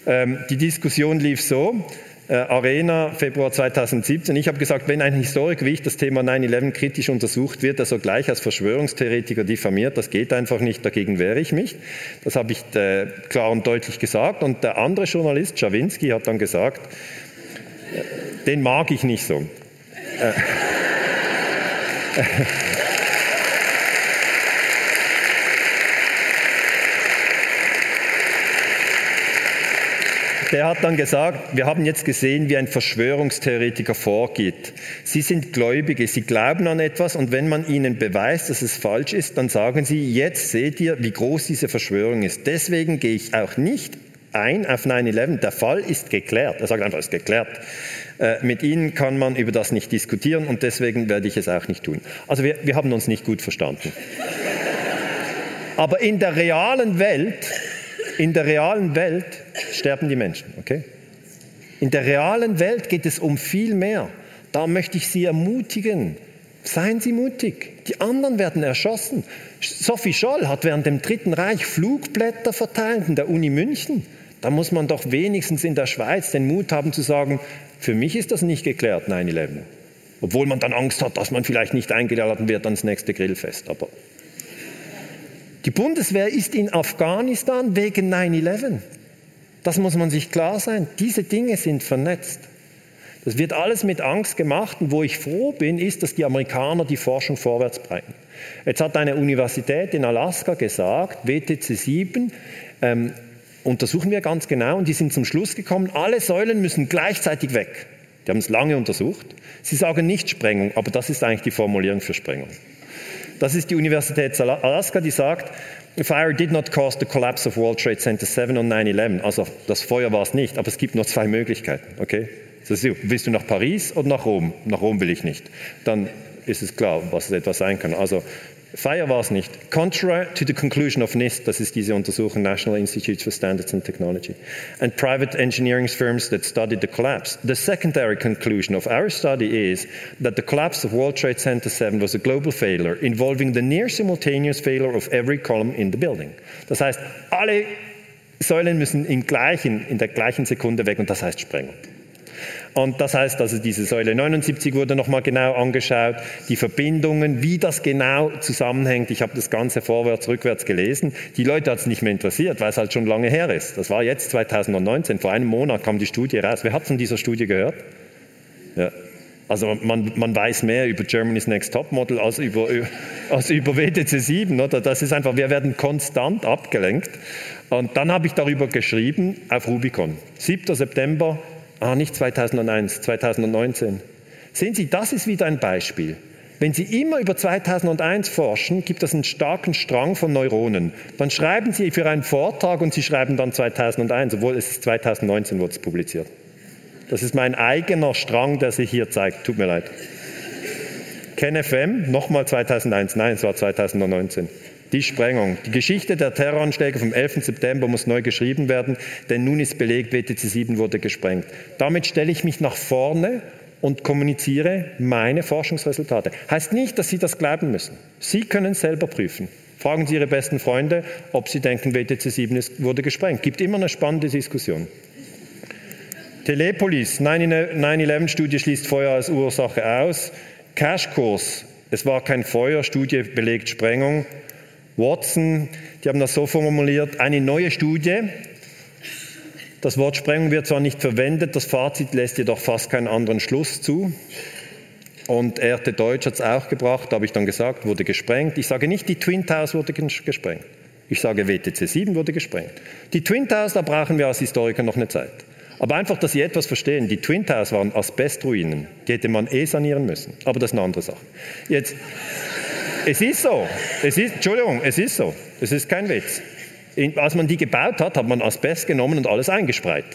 Ähm, die Diskussion lief so, Arena, Februar 2017. Ich habe gesagt, wenn ein Historiker wie ich das Thema 9-11 kritisch untersucht wird, er so gleich als Verschwörungstheoretiker diffamiert. Das geht einfach nicht, dagegen wehre ich mich. Das habe ich äh, klar und deutlich gesagt. Und der andere Journalist, Schawinski, hat dann gesagt, äh, den mag ich nicht so. der hat dann gesagt, wir haben jetzt gesehen, wie ein Verschwörungstheoretiker vorgeht. Sie sind Gläubige, sie glauben an etwas und wenn man ihnen beweist, dass es falsch ist, dann sagen sie, jetzt seht ihr, wie groß diese Verschwörung ist. Deswegen gehe ich auch nicht ein auf 9-11. Der Fall ist geklärt. Er sagt einfach, es ist geklärt. Äh, mit Ihnen kann man über das nicht diskutieren und deswegen werde ich es auch nicht tun. Also wir, wir haben uns nicht gut verstanden. Aber in der realen Welt, in der realen Welt sterben die Menschen, okay? In der realen Welt geht es um viel mehr. Da möchte ich Sie ermutigen. Seien Sie mutig. Die anderen werden erschossen. Sophie Scholl hat während dem Dritten Reich Flugblätter verteilt in der Uni München. Da muss man doch wenigstens in der Schweiz den Mut haben zu sagen, für mich ist das nicht geklärt, 9-11. Obwohl man dann Angst hat, dass man vielleicht nicht eingeladen wird ans nächste Grillfest. Aber die Bundeswehr ist in Afghanistan wegen 9-11. Das muss man sich klar sein. Diese Dinge sind vernetzt. Das wird alles mit Angst gemacht und wo ich froh bin, ist, dass die Amerikaner die Forschung vorwärts bringen. Jetzt hat eine Universität in Alaska gesagt, WTC 7, ähm, untersuchen wir ganz genau und die sind zum Schluss gekommen, alle Säulen müssen gleichzeitig weg. Die haben es lange untersucht. Sie sagen nicht Sprengung, aber das ist eigentlich die Formulierung für Sprengung. Das ist die Universität Alaska, die sagt, fire did not cause the collapse of World Trade Center 7 on 9-11. Also das Feuer war es nicht, aber es gibt nur zwei Möglichkeiten. Okay? Ist, willst du nach Paris oder nach Rom? Nach Rom will ich nicht. Dann ist es klar, was es etwas sein kann. Also Fire war es nicht. Contrary to the conclusion of NIST, das ist diese Untersuchung, National Institute for Standards and Technology, and private engineering firms that studied the collapse. The secondary conclusion of our study is that the collapse of World Trade Center 7 was a global failure involving the near simultaneous failure of every column in the building. Das heißt, alle Säulen müssen in, gleichen, in der gleichen Sekunde weg und das heißt Sprengung. Und das heißt also, diese Säule 79 wurde nochmal genau angeschaut, die Verbindungen, wie das genau zusammenhängt. Ich habe das Ganze vorwärts, rückwärts gelesen. Die Leute hat es nicht mehr interessiert, weil es halt schon lange her ist. Das war jetzt 2019, vor einem Monat kam die Studie raus. Wer hat von dieser Studie gehört? Ja. Also man, man weiß mehr über Germany's Next Top Model als über, als über WTC 7. Oder? Das ist einfach, wir werden konstant abgelenkt. Und dann habe ich darüber geschrieben auf Rubicon. 7. September Ah, nicht 2001, 2019. Sehen Sie, das ist wieder ein Beispiel. Wenn Sie immer über 2001 forschen, gibt es einen starken Strang von Neuronen. Dann schreiben Sie für einen Vortrag und Sie schreiben dann 2001, obwohl es 2019 wurde es publiziert. Das ist mein eigener Strang, der sich hier zeigt. Tut mir leid. KenFM, nochmal 2001. Nein, es war 2019 die Sprengung. Die Geschichte der Terroranschläge vom 11. September muss neu geschrieben werden, denn nun ist belegt, WTC 7 wurde gesprengt. Damit stelle ich mich nach vorne und kommuniziere meine Forschungsresultate. Heißt nicht, dass Sie das glauben müssen. Sie können selber prüfen. Fragen Sie Ihre besten Freunde, ob Sie denken, WTC 7 ist, wurde gesprengt. Gibt immer eine spannende Diskussion. Telepolis, 9-11-Studie schließt Feuer als Ursache aus. Cashkurs, es war kein Feuer, Studie belegt Sprengung. Watson, die haben das so formuliert, eine neue Studie. Das Wort Sprengung wird zwar nicht verwendet, das Fazit lässt jedoch fast keinen anderen Schluss zu. Und Erte Deutsch hat es auch gebracht, habe ich dann gesagt, wurde gesprengt. Ich sage nicht, die Twin Towers wurde gesprengt. Ich sage, WTC 7 wurde gesprengt. Die Twin Towers, da brauchen wir als Historiker noch eine Zeit. Aber einfach, dass Sie etwas verstehen. Die Twin Towers waren Asbestruinen. Die hätte man eh sanieren müssen. Aber das ist eine andere Sache. Jetzt, es ist so. Es ist, Entschuldigung, es ist so. Es ist kein Witz. Als man die gebaut hat, hat man Asbest genommen und alles eingespreit.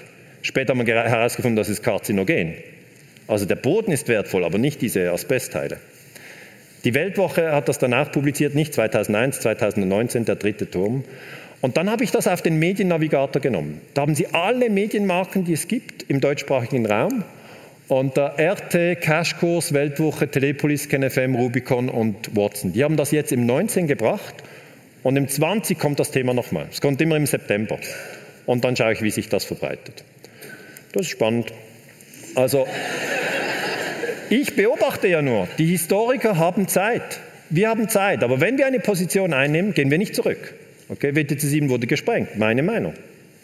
Später hat man herausgefunden, dass es karzinogen. Also der Boden ist wertvoll, aber nicht diese Asbestteile. Die Weltwoche hat das danach publiziert, nicht 2001, 2019, der dritte Turm. Und dann habe ich das auf den Mediennavigator genommen. Da haben Sie alle Medienmarken, die es gibt im deutschsprachigen Raum. Und der RT, Cashkurs, Weltwoche, Telepolis, KNFM, Rubicon und Watson. Die haben das jetzt im 19 gebracht und im 20 kommt das Thema nochmal. Es kommt immer im September. Und dann schaue ich, wie sich das verbreitet. Das ist spannend. Also, ich beobachte ja nur, die Historiker haben Zeit. Wir haben Zeit. Aber wenn wir eine Position einnehmen, gehen wir nicht zurück. Okay, WTC 7 wurde gesprengt. Meine Meinung.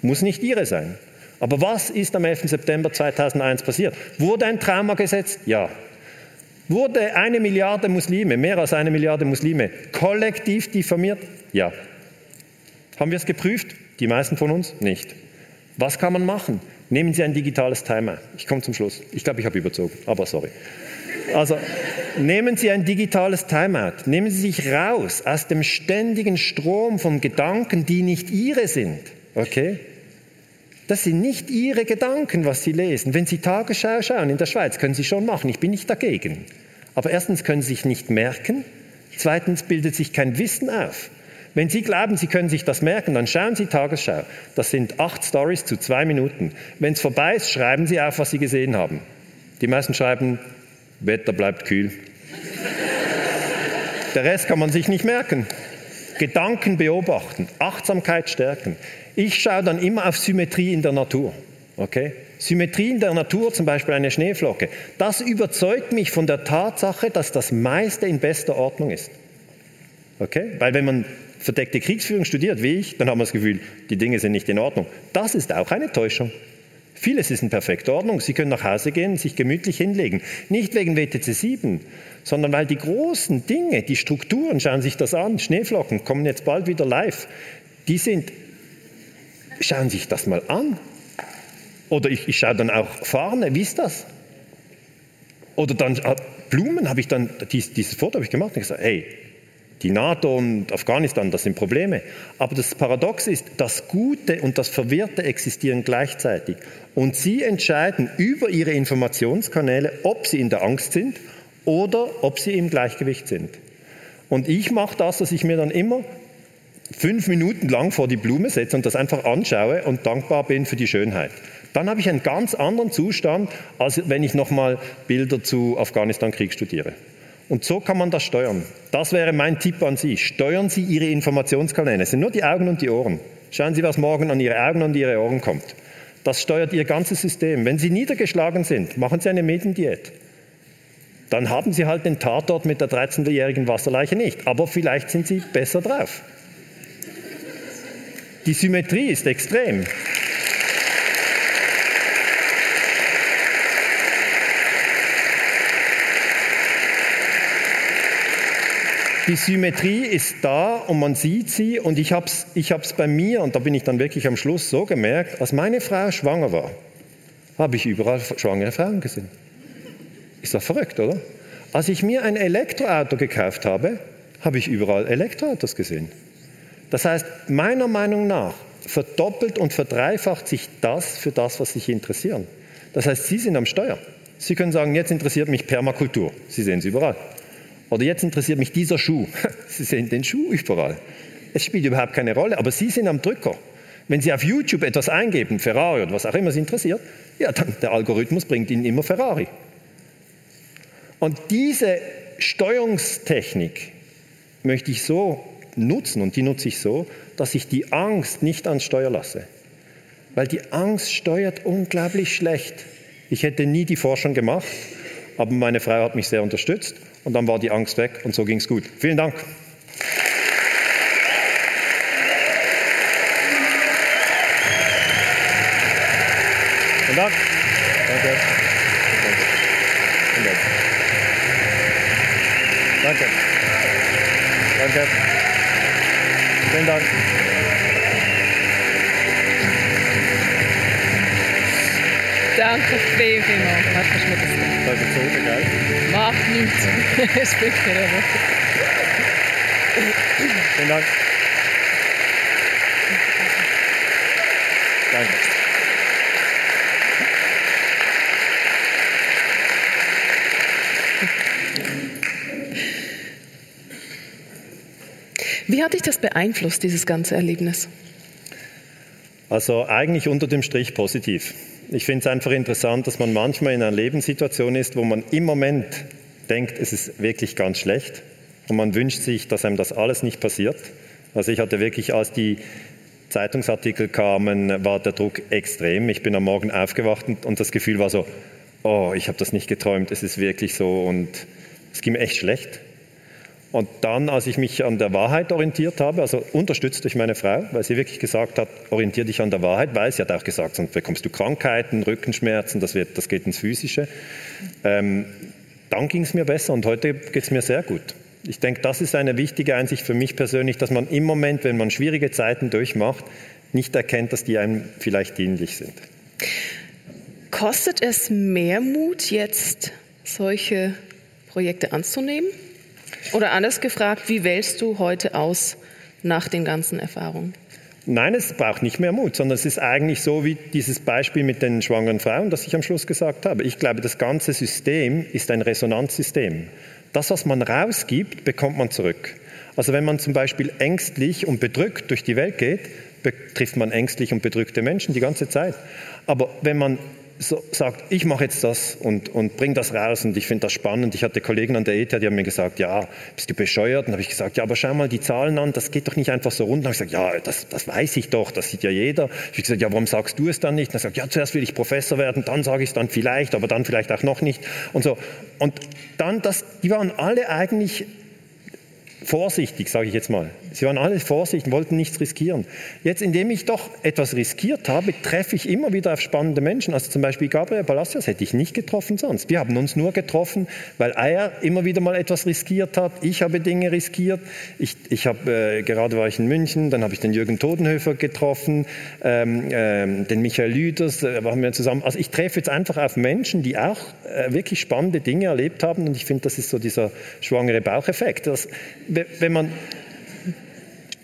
Muss nicht Ihre sein. Aber was ist am 11. September 2001 passiert? Wurde ein Trauma gesetzt? Ja. Wurde eine Milliarde Muslime, mehr als eine Milliarde Muslime, kollektiv diffamiert? Ja. Haben wir es geprüft? Die meisten von uns nicht. Was kann man machen? Nehmen Sie ein digitales Timer. Ich komme zum Schluss. Ich glaube, ich habe überzogen, aber sorry. Also nehmen Sie ein digitales Timeout. Nehmen Sie sich raus aus dem ständigen Strom von Gedanken, die nicht Ihre sind. Okay? Das sind nicht Ihre Gedanken, was Sie lesen. Wenn Sie Tagesschau schauen in der Schweiz, können Sie schon machen. Ich bin nicht dagegen. Aber erstens können Sie sich nicht merken. Zweitens bildet sich kein Wissen auf. Wenn Sie glauben, Sie können sich das merken, dann schauen Sie Tagesschau. Das sind acht Stories zu zwei Minuten. Wenn es vorbei ist, schreiben Sie auf, was Sie gesehen haben. Die meisten schreiben, Wetter bleibt kühl. Der Rest kann man sich nicht merken. Gedanken beobachten, Achtsamkeit stärken. Ich schaue dann immer auf Symmetrie in der Natur. Okay? Symmetrie in der Natur, zum Beispiel eine Schneeflocke, das überzeugt mich von der Tatsache, dass das meiste in bester Ordnung ist. Okay? Weil wenn man verdeckte Kriegsführung studiert, wie ich, dann haben wir das Gefühl, die Dinge sind nicht in Ordnung. Das ist auch eine Täuschung. Vieles ist in perfekter Ordnung. Sie können nach Hause gehen, sich gemütlich hinlegen. Nicht wegen WTC 7, sondern weil die großen Dinge, die Strukturen, schauen sich das an. Schneeflocken kommen jetzt bald wieder live. Die sind Schauen Sie sich das mal an. Oder ich, ich schaue dann auch Fahne, wie ist das? Oder dann ah, Blumen habe ich dann, dies, dieses Foto habe ich gemacht und gesagt, hey, die NATO und Afghanistan, das sind Probleme. Aber das Paradox ist, das Gute und das Verwirrte existieren gleichzeitig. Und Sie entscheiden über Ihre Informationskanäle, ob Sie in der Angst sind oder ob Sie im Gleichgewicht sind. Und ich mache das, dass ich mir dann immer fünf Minuten lang vor die Blume setze und das einfach anschaue und dankbar bin für die Schönheit. Dann habe ich einen ganz anderen Zustand, als wenn ich nochmal Bilder zu Afghanistan-Krieg studiere. Und so kann man das steuern. Das wäre mein Tipp an Sie. Steuern Sie Ihre Informationskanäle. Es sind nur die Augen und die Ohren. Schauen Sie, was morgen an Ihre Augen und Ihre Ohren kommt. Das steuert Ihr ganzes System. Wenn Sie niedergeschlagen sind, machen Sie eine Mediendiät. Dann haben Sie halt den Tatort mit der 13-jährigen Wasserleiche nicht. Aber vielleicht sind Sie besser drauf. Die Symmetrie ist extrem. Die Symmetrie ist da und man sieht sie und ich habe es ich hab's bei mir, und da bin ich dann wirklich am Schluss so gemerkt, als meine Frau schwanger war, habe ich überall schwangere Frauen gesehen. Ist doch verrückt, oder? Als ich mir ein Elektroauto gekauft habe, habe ich überall Elektroautos gesehen. Das heißt, meiner Meinung nach verdoppelt und verdreifacht sich das für das, was sich interessieren. Das heißt, Sie sind am Steuer. Sie können sagen, jetzt interessiert mich Permakultur. Sie sehen es überall. Oder jetzt interessiert mich dieser Schuh. Sie sehen den Schuh überall. Es spielt überhaupt keine Rolle, aber Sie sind am Drücker. Wenn Sie auf YouTube etwas eingeben, Ferrari oder was auch immer Sie interessiert, ja, dann der Algorithmus bringt Ihnen immer Ferrari. Und diese Steuerungstechnik möchte ich so nutzen und die nutze ich so, dass ich die Angst nicht ans Steuer lasse. Weil die Angst steuert unglaublich schlecht. Ich hätte nie die Forschung gemacht, aber meine Frau hat mich sehr unterstützt und dann war die Angst weg und so ging es gut. Vielen Dank. Vielen Dank. Danke. Danke. Danke. Danke. Vielen Dank. Danke viel, vielmals. Markus Schmidt. Überzogen, gell? Macht nichts. Es spielt keine Rolle. Vielen Dank. Danke. Das beeinflusst, dieses ganze Erlebnis? Also eigentlich unter dem Strich positiv. Ich finde es einfach interessant, dass man manchmal in einer Lebenssituation ist, wo man im Moment denkt, es ist wirklich ganz schlecht und man wünscht sich, dass einem das alles nicht passiert. Also ich hatte wirklich, als die Zeitungsartikel kamen, war der Druck extrem. Ich bin am Morgen aufgewacht und das Gefühl war so, oh, ich habe das nicht geträumt, es ist wirklich so und es ging mir echt schlecht. Und dann, als ich mich an der Wahrheit orientiert habe, also unterstützt durch meine Frau, weil sie wirklich gesagt hat, orientiere dich an der Wahrheit, weil sie hat auch gesagt, sonst bekommst du Krankheiten, Rückenschmerzen, das, wird, das geht ins Physische. Ähm, dann ging es mir besser und heute geht es mir sehr gut. Ich denke, das ist eine wichtige Einsicht für mich persönlich, dass man im Moment, wenn man schwierige Zeiten durchmacht, nicht erkennt, dass die einem vielleicht dienlich sind. Kostet es mehr Mut, jetzt solche Projekte anzunehmen? Oder anders gefragt, wie wählst du heute aus nach den ganzen Erfahrungen? Nein, es braucht nicht mehr Mut, sondern es ist eigentlich so wie dieses Beispiel mit den schwangeren Frauen, das ich am Schluss gesagt habe. Ich glaube, das ganze System ist ein Resonanzsystem. Das, was man rausgibt, bekommt man zurück. Also wenn man zum Beispiel ängstlich und bedrückt durch die Welt geht, betrifft man ängstlich und bedrückte Menschen die ganze Zeit. Aber wenn man so sagt, ich mache jetzt das und, und bringe das raus und ich finde das spannend. Ich hatte Kollegen an der ETH, die haben mir gesagt, ja, bist du bescheuert? Und habe ich gesagt, ja, aber schau mal die Zahlen an, das geht doch nicht einfach so rund. Und habe ich gesagt, ja, das, das weiß ich doch, das sieht ja jeder. Ich habe gesagt, ja, warum sagst du es dann nicht? Und er sagt, ja, zuerst will ich Professor werden, dann sage ich es dann vielleicht, aber dann vielleicht auch noch nicht. Und so. Und dann, das, die waren alle eigentlich vorsichtig, sage ich jetzt mal. Sie waren alle vorsichtig, wollten nichts riskieren. Jetzt, indem ich doch etwas riskiert habe, treffe ich immer wieder auf spannende Menschen. Also zum Beispiel Gabriel Palacios hätte ich nicht getroffen sonst. Wir haben uns nur getroffen, weil er immer wieder mal etwas riskiert hat. Ich habe Dinge riskiert. Ich, ich habe, äh, gerade war ich in München, dann habe ich den Jürgen Todenhöfer getroffen, ähm, ähm, den Michael Lüders, äh, waren wir zusammen. Also ich treffe jetzt einfach auf Menschen, die auch äh, wirklich spannende Dinge erlebt haben. Und ich finde, das ist so dieser schwangere Baucheffekt. Das, wenn man,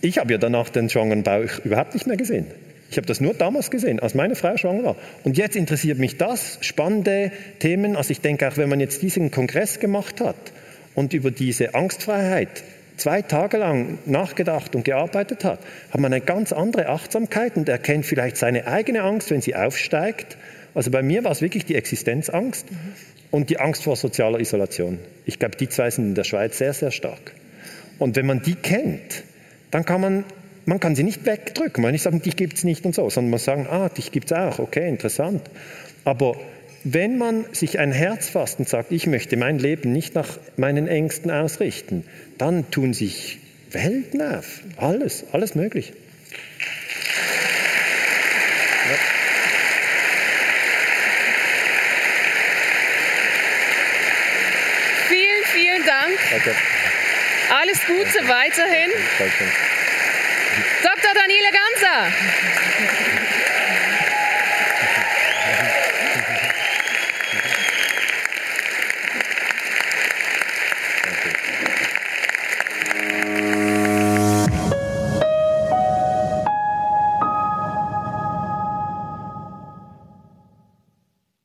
ich habe ja danach den schwangeren Bauch überhaupt nicht mehr gesehen. Ich habe das nur damals gesehen, als meine Frau schwanger war. Und jetzt interessiert mich das, spannende Themen. Also ich denke auch, wenn man jetzt diesen Kongress gemacht hat und über diese Angstfreiheit zwei Tage lang nachgedacht und gearbeitet hat, hat man eine ganz andere Achtsamkeit und erkennt vielleicht seine eigene Angst, wenn sie aufsteigt. Also bei mir war es wirklich die Existenzangst und die Angst vor sozialer Isolation. Ich glaube, die zwei sind in der Schweiz sehr, sehr stark. Und wenn man die kennt, dann kann man, man kann sie nicht wegdrücken. Man kann nicht sagen, dich gibt es nicht und so, sondern man sagen, ah, dich gibt es auch, okay, interessant. Aber wenn man sich ein Herz fasst und sagt, ich möchte mein Leben nicht nach meinen Ängsten ausrichten, dann tun sich Welten auf. Alles, alles möglich. Vielen, vielen Dank. Okay. Alles Gute weiterhin. Dr. Daniele Ganser.